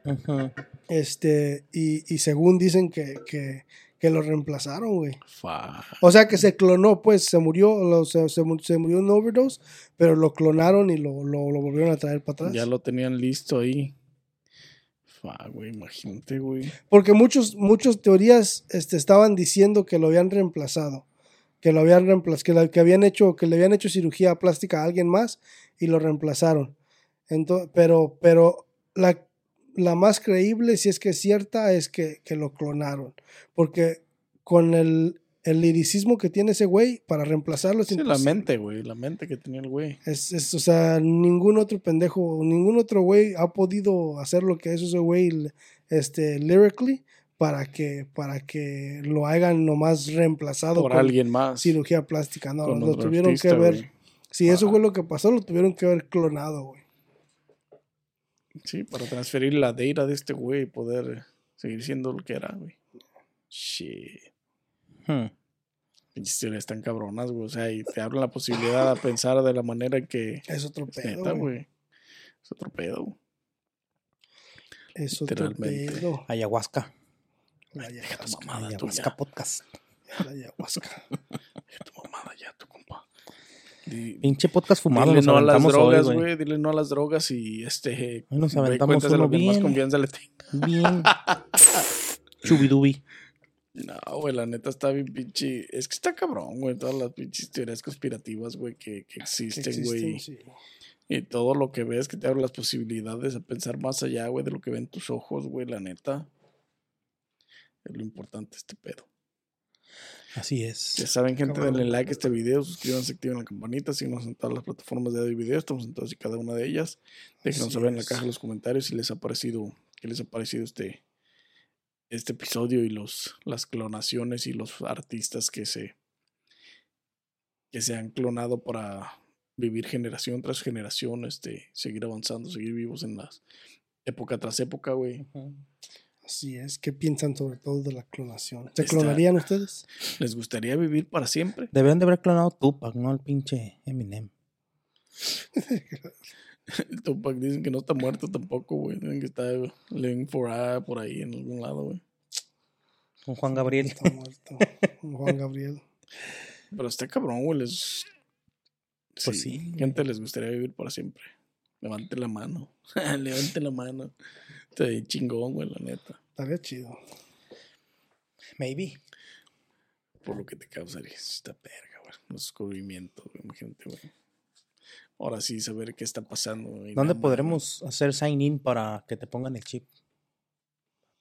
Ujú. Este, y, y según dicen que, que, que lo reemplazaron, güey. O sea que se clonó, pues se murió, lo- se, se se murió en overdose, pero lo clonaron y lo, lo, lo volvieron a traer para atrás. Ya lo tenían listo ahí. Imagínate, güey. Porque muchos, muchos teorías este, estaban diciendo que lo habían reemplazado. Que lo habían reemplazado, que, que habían hecho, que le habían hecho cirugía plástica a alguien más y lo reemplazaron. Entonces, pero, pero la, la más creíble, si es que es cierta, es que, que lo clonaron. Porque con el, el liricismo que tiene ese güey, para reemplazarlo es Sí, la mente, güey. La mente que tenía el güey. Es, es, o sea, ningún otro pendejo, ningún otro güey ha podido hacer lo que hizo ese güey este, lyrically para que, para que lo hagan nomás reemplazado Por con alguien más. cirugía plástica. No, con lo tuvieron artista, que ver. Si eso Ah. fue lo que pasó, lo tuvieron que haber clonado, güey. Sí, para transferir la data de este güey y poder seguir siendo lo que era, güey. Shit. Hmm. Pinches historias tan cabronas, güey. O sea, y te abren la posibilidad de pensar de la manera en que Es otro es pedo, neta, güey. güey. Es otro pedo. güey. Es otro Literalmente. pedo. Ayahuasca. La Deja tu ayahuasca. mamada, Ayahuasca ya. podcast. La ayahuasca. Deja tu mamada ya, tu compa. Di- Pinche podcast fumado. Dile no a las drogas, güey. Dile no a las drogas y este. Nos aventamos uno que más bien. confianza le tenga. Bien. Chubidubi. No, güey, la neta está bien pinche. Es que está cabrón, güey. Todas las pinches teorías conspirativas, güey, que, que existen, güey. sí. Y todo lo que ves que te abre las posibilidades a pensar más allá, güey, de lo que ven tus ojos, güey, la neta. Es lo importante este pedo. Así Ya es. saben, gente, Cabrón. denle like a este video, suscríbanse, activen la campanita, síganos en todas las plataformas de audio y video, estamos en todas y cada una de ellas. Déjenos saber en la caja de los comentarios si les ha parecido, qué les ha parecido este, este episodio y los, las clonaciones y los artistas que se, que se han clonado para vivir generación tras generación, este, seguir avanzando, seguir vivos en las época tras época, güey. Así es. ¿Qué piensan sobre todo de la clonación? ¿Se Está- clonarían ustedes? ¿Les gustaría vivir para siempre? Deberían de haber clonado Tupac, no al pinche Eminem. El Tupac dicen que no está muerto tampoco, güey. Dicen que está living for ah, por ahí en algún lado, güey. Con Juan Gabriel. Está muerto. Juan Gabriel. Pero está cabrón, güey. Les... Pues sí. Gente les gustaría vivir para siempre. Levante la mano. Levante la mano. Está bien chingón, güey, la neta. Estaría chido. Maybe. Por lo que te causaría esta verga, güey. Los descubrimientos, güey. Imagínate, güey. Ahora sí, saber qué está pasando. ¿Dónde Nada podremos hacer sign in para que te pongan el chip?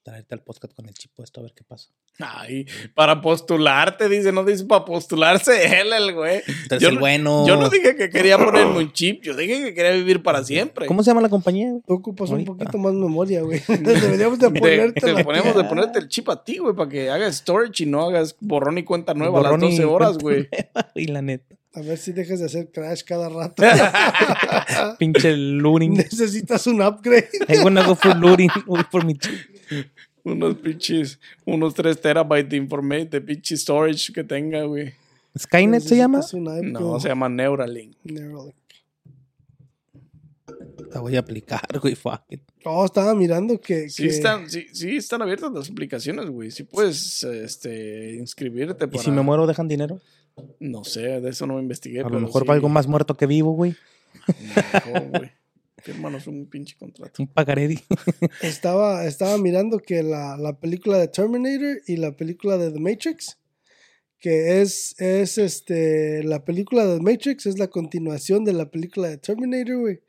Traerte al podcast con el chip puesto a ver qué pasa. Ay, para postularte, dice, no dice para postularse él, el güey. Entonces, Yo el bueno. Yo no dije que quería ponerme un chip, yo dije que quería vivir para siempre. ¿Cómo se llama la compañía? güey? Tú ocupas Ahorita. un poquito más memoria, güey. Deberíamos de Te, ponerte te ponemos de ponerte el chip a ti, güey, para que hagas storage y no hagas borrón y cuenta nueva Borrón a las y 12 horas, güey. Y la neta. A ver si dejas de hacer crash cada rato. Pinche looting. Necesitas un upgrade. I'm gonna go for looting. Por mi. Unos pinches, unos 3 terabytes de information, de pinche storage que tenga, güey. ¿Skynet se llama? No, se llama Neuralink. Neuralink. La voy a aplicar, güey. Fuck it. Oh, estaba mirando que. Sí que- están, sí, sí están abiertas las aplicaciones, güey. Sí puedes este, inscribirte ¿Y si me muero, dejan dinero? No sé, de eso no me investigué. A lo pero mejor sí, valgo más muerto que vivo, güey. mejor, güey. Fírmanos un pinche contrato. Un pagaré. Estaba, estaba mirando que la, la película de Terminator y la película de The Matrix, que es, es este, la película de The Matrix es la continuación de la película de Terminator, güey.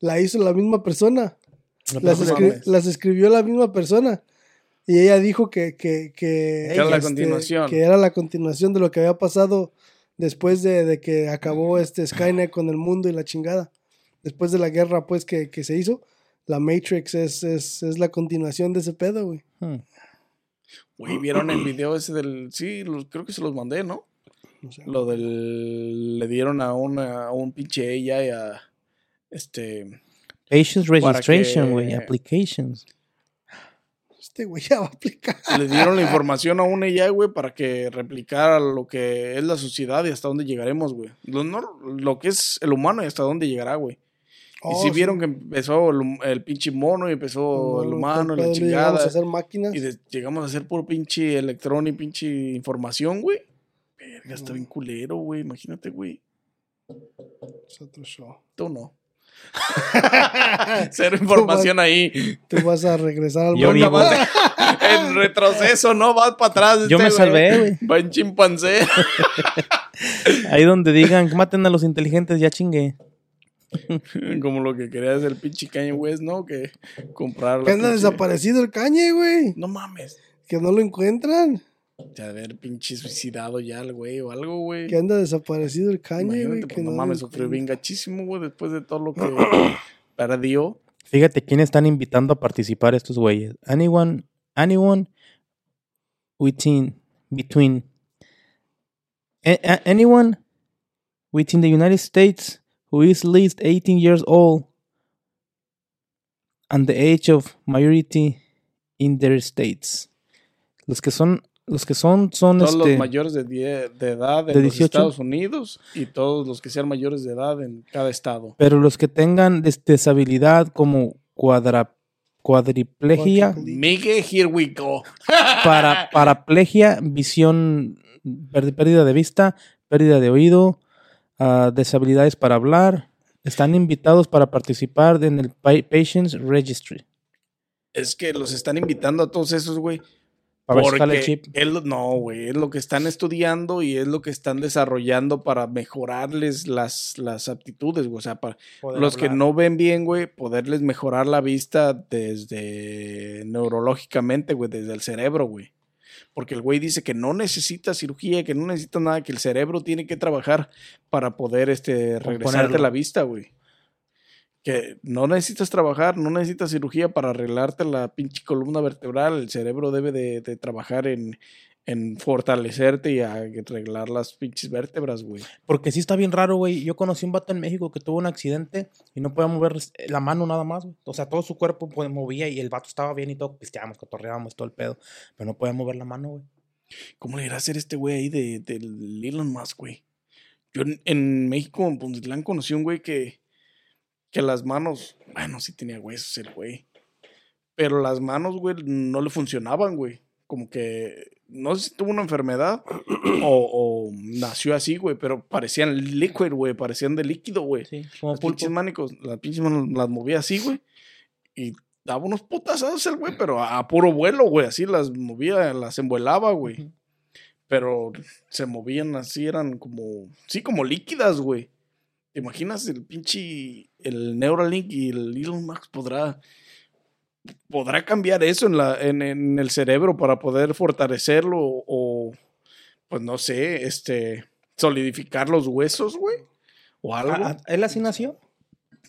La hizo la misma persona. Las, No escri- mames. las escribió la misma persona. Y ella dijo que, que, que, Que era la este, continuación. que era la continuación de lo que había pasado después de, de que acabó este Skynet con el mundo y la chingada. Después de la guerra, pues, que, que se hizo. La Matrix es, es, es la continuación de ese pedo, güey. Hmm. Güey, ¿vieron el video ese del... Sí, los- creo que se los mandé, ¿no? No sé. Lo del... Le dieron a, una, a un pinche ella y a... Este... Patients registration, que- güey. Applications. Este güey ya va a aplicar. Le dieron la información a una ella, güey, para que replicara lo que es la sociedad y hasta dónde llegaremos, güey. Lo, no- lo que es el humano y hasta dónde llegará, güey. y Oh, si sí. vieron que empezó el, pinche mono y empezó el No, humano la pedo, llegamos chingada. a hacer máquinas. Y de- llegamos a hacer puro pinche electrón y pinche información, güey. Verga, está bien culero, güey. Imagínate, güey. Es otro show. Tú no. Cero información ahí. Tú vas a regresar al Yo. Vas en retroceso, no vas para atrás. Yo este me güey. salvé, güey. Va en chimpancé. Ahí donde digan maten a los inteligentes, ya chingué. Como lo que quería hacer el pinche Kanye West, ¿no? Que comprar la Que anda desaparecido el cañe, güey. No mames. Que no lo encuentran. De haber pinche suicidado ya el güey o algo, güey. Que anda desaparecido el cañe, güey. Pues, no mames, sufrió bien gachísimo, güey, después de todo lo que perdió. Fíjate quién están invitando a participar estos güeyes. Anyone, anyone within, between, a- a- anyone within the United States who is at least 18 years old and the age of majority in their states. Los que son, los que son, son Todos este, los mayores de, die- de edad en de los 18. Estados Unidos y todos los que sean mayores de edad en cada estado. pero los que tengan des- deshabilidad como cuadra, cuadriplegia, Miguel, here we go. para paraplegia, visión, pérdida de vista, pérdida de oído, ah, deshabilidades para hablar, están invitados para participar en el Pa- Patients Registry. Es que los están invitando a todos esos, güey. Para ver si jala el Porque chip. es lo- no, güey, es lo que están estudiando y es lo que están desarrollando para mejorarles las, las aptitudes, güey. O sea, para los que no ven bien, güey, poderles mejorar la vista desde neurológicamente, güey, desde el cerebro, güey. Porque el güey dice que no necesita cirugía, que no necesita nada, que el cerebro tiene que trabajar para poder este, regresarte la vista, güey. Que no necesitas trabajar, no necesitas cirugía para arreglarte la pinche columna vertebral. El cerebro debe de, de trabajar en, en fortalecerte y arreglar las pinches vértebras, güey. Porque sí está bien raro, güey. Yo conocí un vato en México que tuvo un accidente y no podía mover la mano nada más, güey. O sea, todo su cuerpo pues, movía y el vato estaba bien y todo. Pisteábamos, cotorreábamos, todo el pedo. Pero no podía mover la mano, güey. ¿Cómo le irá a hacer este güey ahí de, del Elon Musk, güey? Yo en, en México, en Pontitlán, conocí un güey que, que las manos, bueno, sí tenía huesos el güey. Pero las manos, güey, no le funcionaban, güey. Como que, no sé si tuvo una enfermedad o, o nació así, güey, pero parecían liquid, güey, parecían de líquido, güey. Sí, como Las pinches manicos, las pinches manos las movía así, güey. Y daba unos putazos el güey, pero a, puro vuelo, güey. Así las movía, las envuelaba, güey. Pero se movían así, eran como, sí, como líquidas, güey. ¿Te imaginas el pinche, el Neuralink y el Elon Musk podrá, podrá cambiar eso en, la, en, en el cerebro para poder fortalecerlo o, pues no sé, este, solidificar los huesos, güey? O algo. Ah, ah, ¿Él así nació?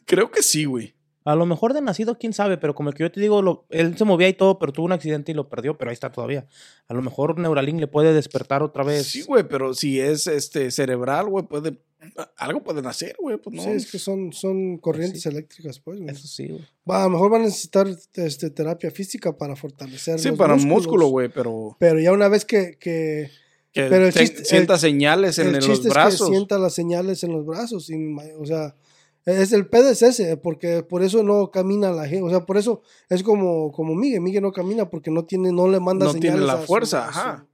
Creo que sí, güey. A lo mejor de nacido, quién sabe, pero como el que yo te digo, lo- él se movía y todo, pero tuvo un accidente y lo perdió, pero ahí está todavía. A lo mejor Neuralink le puede despertar otra vez. Sí, güey, pero si es este cerebral, güey, puede. Algo pueden hacer, güey. Pues no. Sí, es que son, son corrientes eléctricas, pues. güey. Eso sí, güey. Va, a lo mejor van a necesitar este, terapia física para fortalecer. Sí, los para músculos. músculo, güey, pero. Pero ya una vez que, que Que Pero el te- chiste- sienta el- señales en el el- los chiste es brazos. que sienta las señales en los brazos, y o sea, es el pedo es ese, porque por eso no camina la gente, o sea, por eso es como como Miguel, Miguel no camina porque no tiene, no le manda No señales tiene la a su- fuerza, a su- ajá.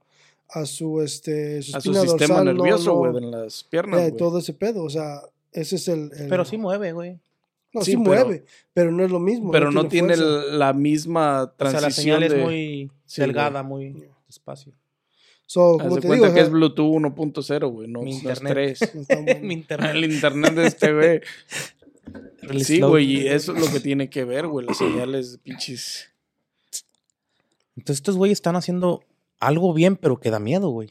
a su este su a su sistema dorsal, nervioso, no- güey, en las piernas. eh, todo ese pedo, o sea, ese es el, el- Pero sí mueve, güey. no, sí, sí, pero- mueve, pero no es lo mismo, pero no tiene la misma O sea, transición. la señal es de- muy Sí, delgada, muy despacio. So, Haz como de te cuenta digo, o que sea, es Bluetooth 1.0, güey, no, Mi no es internet. 3. no está bueno. Mi internet. El internet de este, güey. Really Sí, güey, y eso es lo que tiene que ver, güey, las señales pinches. Entonces estos güeyes están haciendo algo bien, pero que da miedo, güey.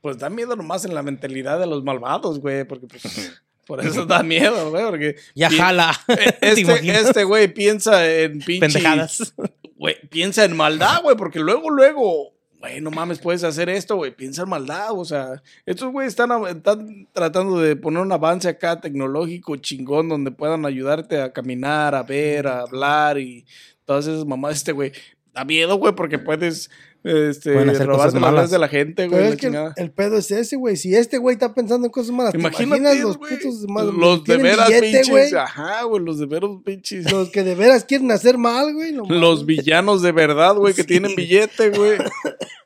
Pues da miedo nomás en la mentalidad de los malvados, güey, porque pues, por eso da miedo, güey, porque Ya jala. ¿Te este, este güey piensa en pinche Pendejadas. Güey, piensa en maldad, güey, porque luego, luego, güey, no mames, puedes hacer esto, güey, piensa en maldad, o sea, estos güeyes están, están tratando de poner un avance acá tecnológico chingón donde puedan ayudarte a caminar, a ver, a hablar y todas esas mamás, este güey, da miedo, güey, porque puedes, este, las malas. de la gente, güey, Pero la es que el, pedo es ese, güey. Si este güey está pensando en cosas malas, ¿te Imagínate, imaginas los güey, putos más- los de veras billete, pinches, ajá, güey, los de veras pinches. Los que de veras quieren hacer mal, güey. Los villanos de verdad, güey, que Sí. tienen billete, güey.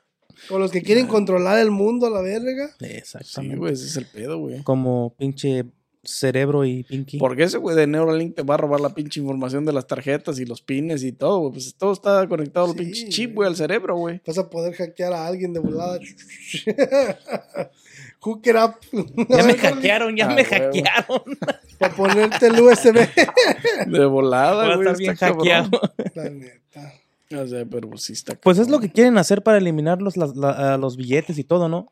O los que quieren controlar el mundo a la verga. Sí, Exactamente. güey, ese es el pedo, güey. Como pinche cerebro y Pinky. Porque ese güey de Neuralink te va a robar la pinche información de las tarjetas y los pines y todo, güey. Pues todo está conectado al pinche chip, güey. al cerebro, güey. Vas a poder hackear a alguien de volada. Hook it up. Ya me hackearon, ya Ah, me hackearon. Para ponerte el USB. De volada, a güey. estar bien hackeado. La neta. O sea, pero pues sí está Pues es lo que quieren hacer para eliminar los, la- a los billetes y todo, ¿no?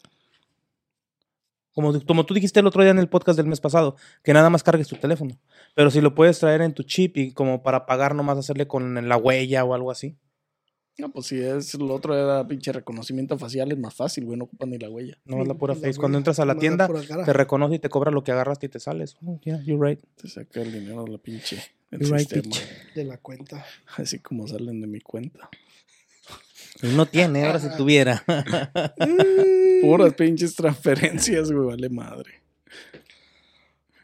Como, como tú dijiste el otro día en el podcast del mes pasado, que nada más cargues tu teléfono. Pero si lo puedes traer en tu chip y como para pagar nomás hacerle con la huella o algo así. No, pues si es lo otro era pinche reconocimiento facial, es más fácil, güey. No ocupan ni la huella. No es la pura La face. huella, Cuando entras a la tienda, te reconoce y te cobra lo que agarraste y te sales. Oh, yeah, you're right. Te saca el dinero de la pinche el You're sistema. bitch. De la cuenta. Así como salen de mi cuenta. No tiene, ahora si tuviera. Puras pinches transferencias, güey, vale madre.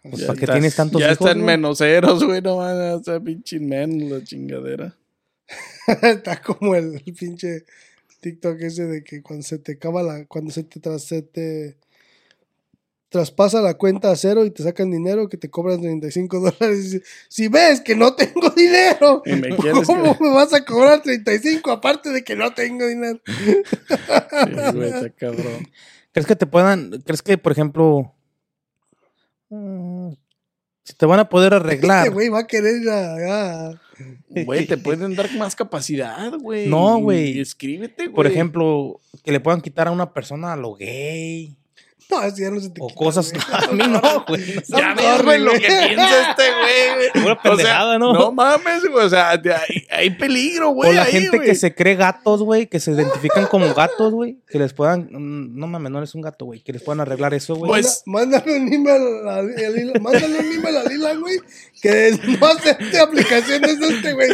Pues, ¿para qué tienes tantos Ya hijos, están güey? menos ceros, güey, no van a estar pinche menos la chingadera. Está como el pinche TikTok ese de que cuando se te acaba la. Cuando se te, tras, se te traspasa la cuenta a cero y te sacan dinero que te cobran 35 dólares. Y dices, Si ves que no tengo dinero, Y me quieres ¿cómo que- me vas a cobrar 35 aparte de que no tengo dinero? Sí, güey, está cabrón. ¿Crees que te puedan, crees que, por ejemplo, mm, Si te van a poder arreglar. Este güey va a querer ir a- a- Güey, te pueden dar más capacidad, güey. No, güey. Escríbete, güey. Por ejemplo, que le puedan quitar a una persona lo gay. No, eso ya no se te O quita, cosas. güey. A mí no, güey. no Ya No, ves, güey, lo que piensa este güey, güey. Pura pendejada, ¿no? No mames, güey. O sea, hay peligro, güey. O la ahí, gente güey. que se cree gatos, güey, que se identifican como gatos, güey, que les puedan, mm, no mames, no eres un gato, güey, que les puedan arreglar eso, güey. Pues- mándale un email a, a Lila, mándale un email a Lila, güey, que no acepte aplicaciones de este, güey.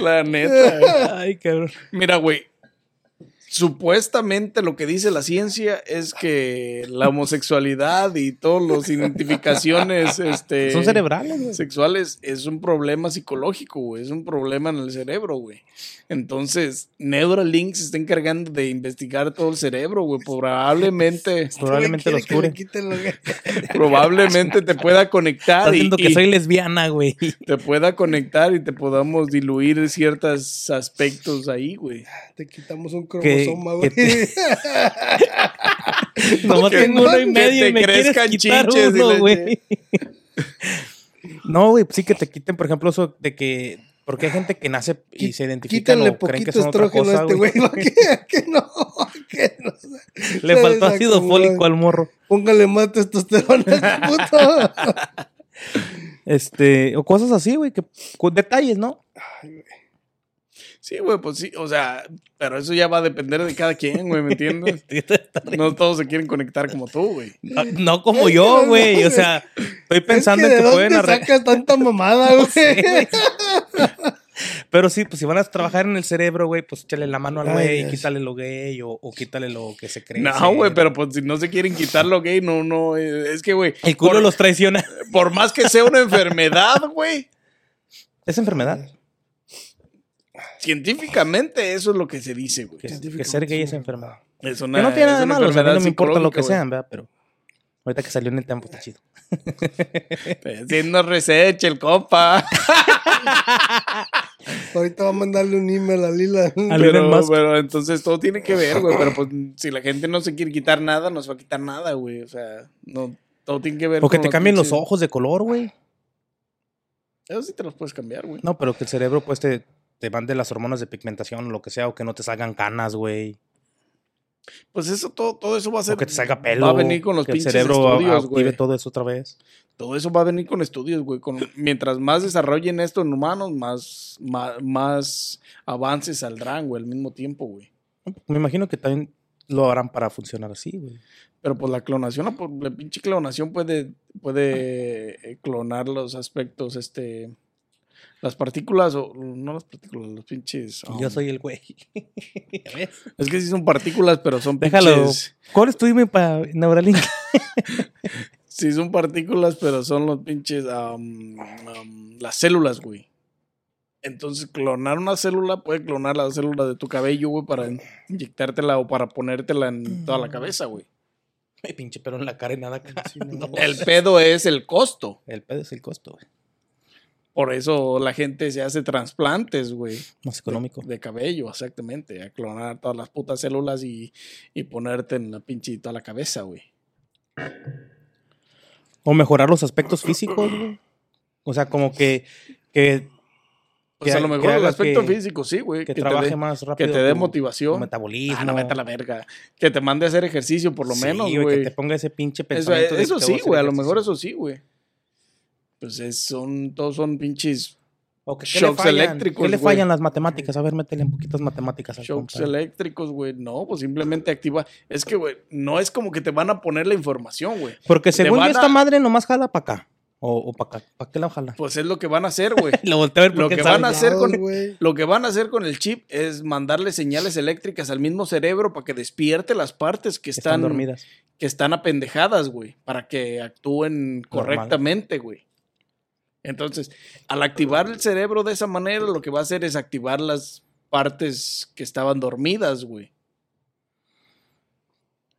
La neta. güey. Ay, cabrón. Mira, güey. Supuestamente lo que dice la ciencia es que la homosexualidad y todas las identificaciones este, Son cerebrales, güey. sexuales es un problema psicológico, güey. Es un problema en el cerebro, güey. Entonces, Neuralink se está encargando de investigar todo el cerebro, güey. Probablemente, Probablemente los cure. probablemente te pueda conectar Estás y, viendo que soy lesbiana, güey. te pueda conectar y te podamos diluir ciertos aspectos ahí, güey. Te quitamos un cromosoma, que güey. te- Nomás Que- tengo uno y medio y me quieres quitar uno, güey. No, güey, sí que te quiten, por ejemplo, eso de que... Porque hay gente que nace y se identifica Quítenle o creen que son otra estrógeno a cosa, este güey. güey. Que, que no, que no. Le faltó ácido fólico al morro. Póngale más testosterona a este puto. Este, o cosas así, güey, que con detalles, ¿no? Sí, güey, pues sí, o sea, pero eso ya va a depender de cada quien, güey, ¿me entiendes? No todos se quieren conectar como tú, güey. No, no como Es yo, no güey. O sea, estoy pensando es que en ¿de que pueden arreglar. sacas tanta mamada, güey? Pero sí, pues si van a trabajar en el cerebro, güey, pues échale la mano al güey y quítale lo gay o, o quítale lo que se cree. No, güey, pero pues si no se quieren quitar lo gay, no, no, es que, güey, El culo por, los traiciona. por más que sea una enfermedad, güey, Es enfermedad. Científicamente eso es lo que se dice, güey. Que, que ser gay es enfermedad. Es una, Que no tiene nada de malo, o sea, no me importa lo que psicológica, sean, ¿verdad? Pero ahorita que salió en el tiempo está chido. güey. Haciendo research el compa. Ahorita va a mandarle un email a Lila. Pero, pero entonces todo tiene que ver, güey. Pero pues si la gente no se quiere quitar nada, no se va a quitar nada, güey. O sea, no, todo tiene que ver O que te cambien los ojos de color, güey. Eso sí te los puedes cambiar, güey. No, pero que el cerebro, pues, te, te mande las hormonas de pigmentación o lo que sea, o que no te salgan canas, güey. Pues eso, todo, todo eso va a ser. O que te salga pelo. Va a venir con los que el pinches cerebro estudios, güey. todo eso otra vez. Todo eso va a venir con estudios, güey. Con, mientras más desarrollen esto en humanos, más, más, más avances saldrán, güey, al mismo tiempo, güey. Me imagino que también lo harán para funcionar así, güey. Pero pues la clonación, la, pinche clonación puede, puede eh, clonar los aspectos, este. Las partículas, o no las partículas, los pinches. um, Yo soy el güey. ¿Ya ves? Es que sí son partículas, pero son Déjalo. pinches. ¿Cuál es tu email para Neuralink? Sí son partículas, pero son los pinches. um, um, las células, güey. Entonces, clonar una célula puede clonar la célula de tu cabello, güey, para inyectártela o para ponértela en toda la cabeza, güey. Ay, pinche pero en la cara y nada. No. El pedo es el costo. El pedo es el costo, güey. Por eso la gente se hace trasplantes, güey. Más económico. De, de cabello, exactamente. A clonar todas las putas células y, y ponerte en la pinche toda la cabeza, güey. O mejorar los aspectos físicos, güey. O sea, como que, que, Pues Que a lo mejor que el aspecto que- físico, sí, güey. que trabaje más rápido. Que te dé motivación. metabolismo. Ah, no, vete a la verga. Que te mande a hacer ejercicio, por lo Sí, menos, Que güey. te ponga ese pinche Eso, pensamiento. de eso que sí, güey. A lo mejor eso sí, güey. Pues es, son, todos son pinches O que, ¿qué shocks le eléctricos, ¿Qué le fallan las matemáticas? A ver, métele un poquitas matemáticas al shocks compa. eléctricos, güey. No, pues simplemente activa. Es que, güey, no es como que te van a poner la información, güey. Porque según yo, esta a- madre nomás jala para acá. O, o para acá. ¿Para qué la jala? Pues es lo que van a hacer, güey. Lo volteo a ver Lo porque que van a hacer con- güey. Lo que van a hacer con el chip es mandarle señales eléctricas al mismo cerebro para que despierte las partes que están están, dormidas. que están apendejadas, güey, para que actúen correctamente, güey. Entonces, al activar el cerebro de esa manera, lo que va a hacer es activar las partes que estaban dormidas, güey.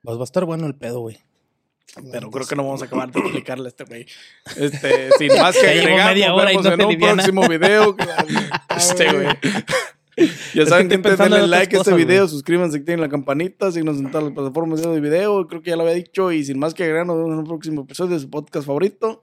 Pues va a estar bueno el pedo, güey. Pero creo que no vamos a acabar de explicarle a este güey. Este, sin más que agregar, media nos hora y vemos no en un próximo video. Este, güey. Ya saben que denle en like a este video, güey. suscríbanse, activen la campanita, síganos en todas las plataformas de video. Creo que ya lo había dicho. Y sin más que agregar, nos vemos en un próximo episodio de su podcast favorito.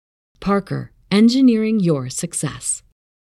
Parker, engineering your success.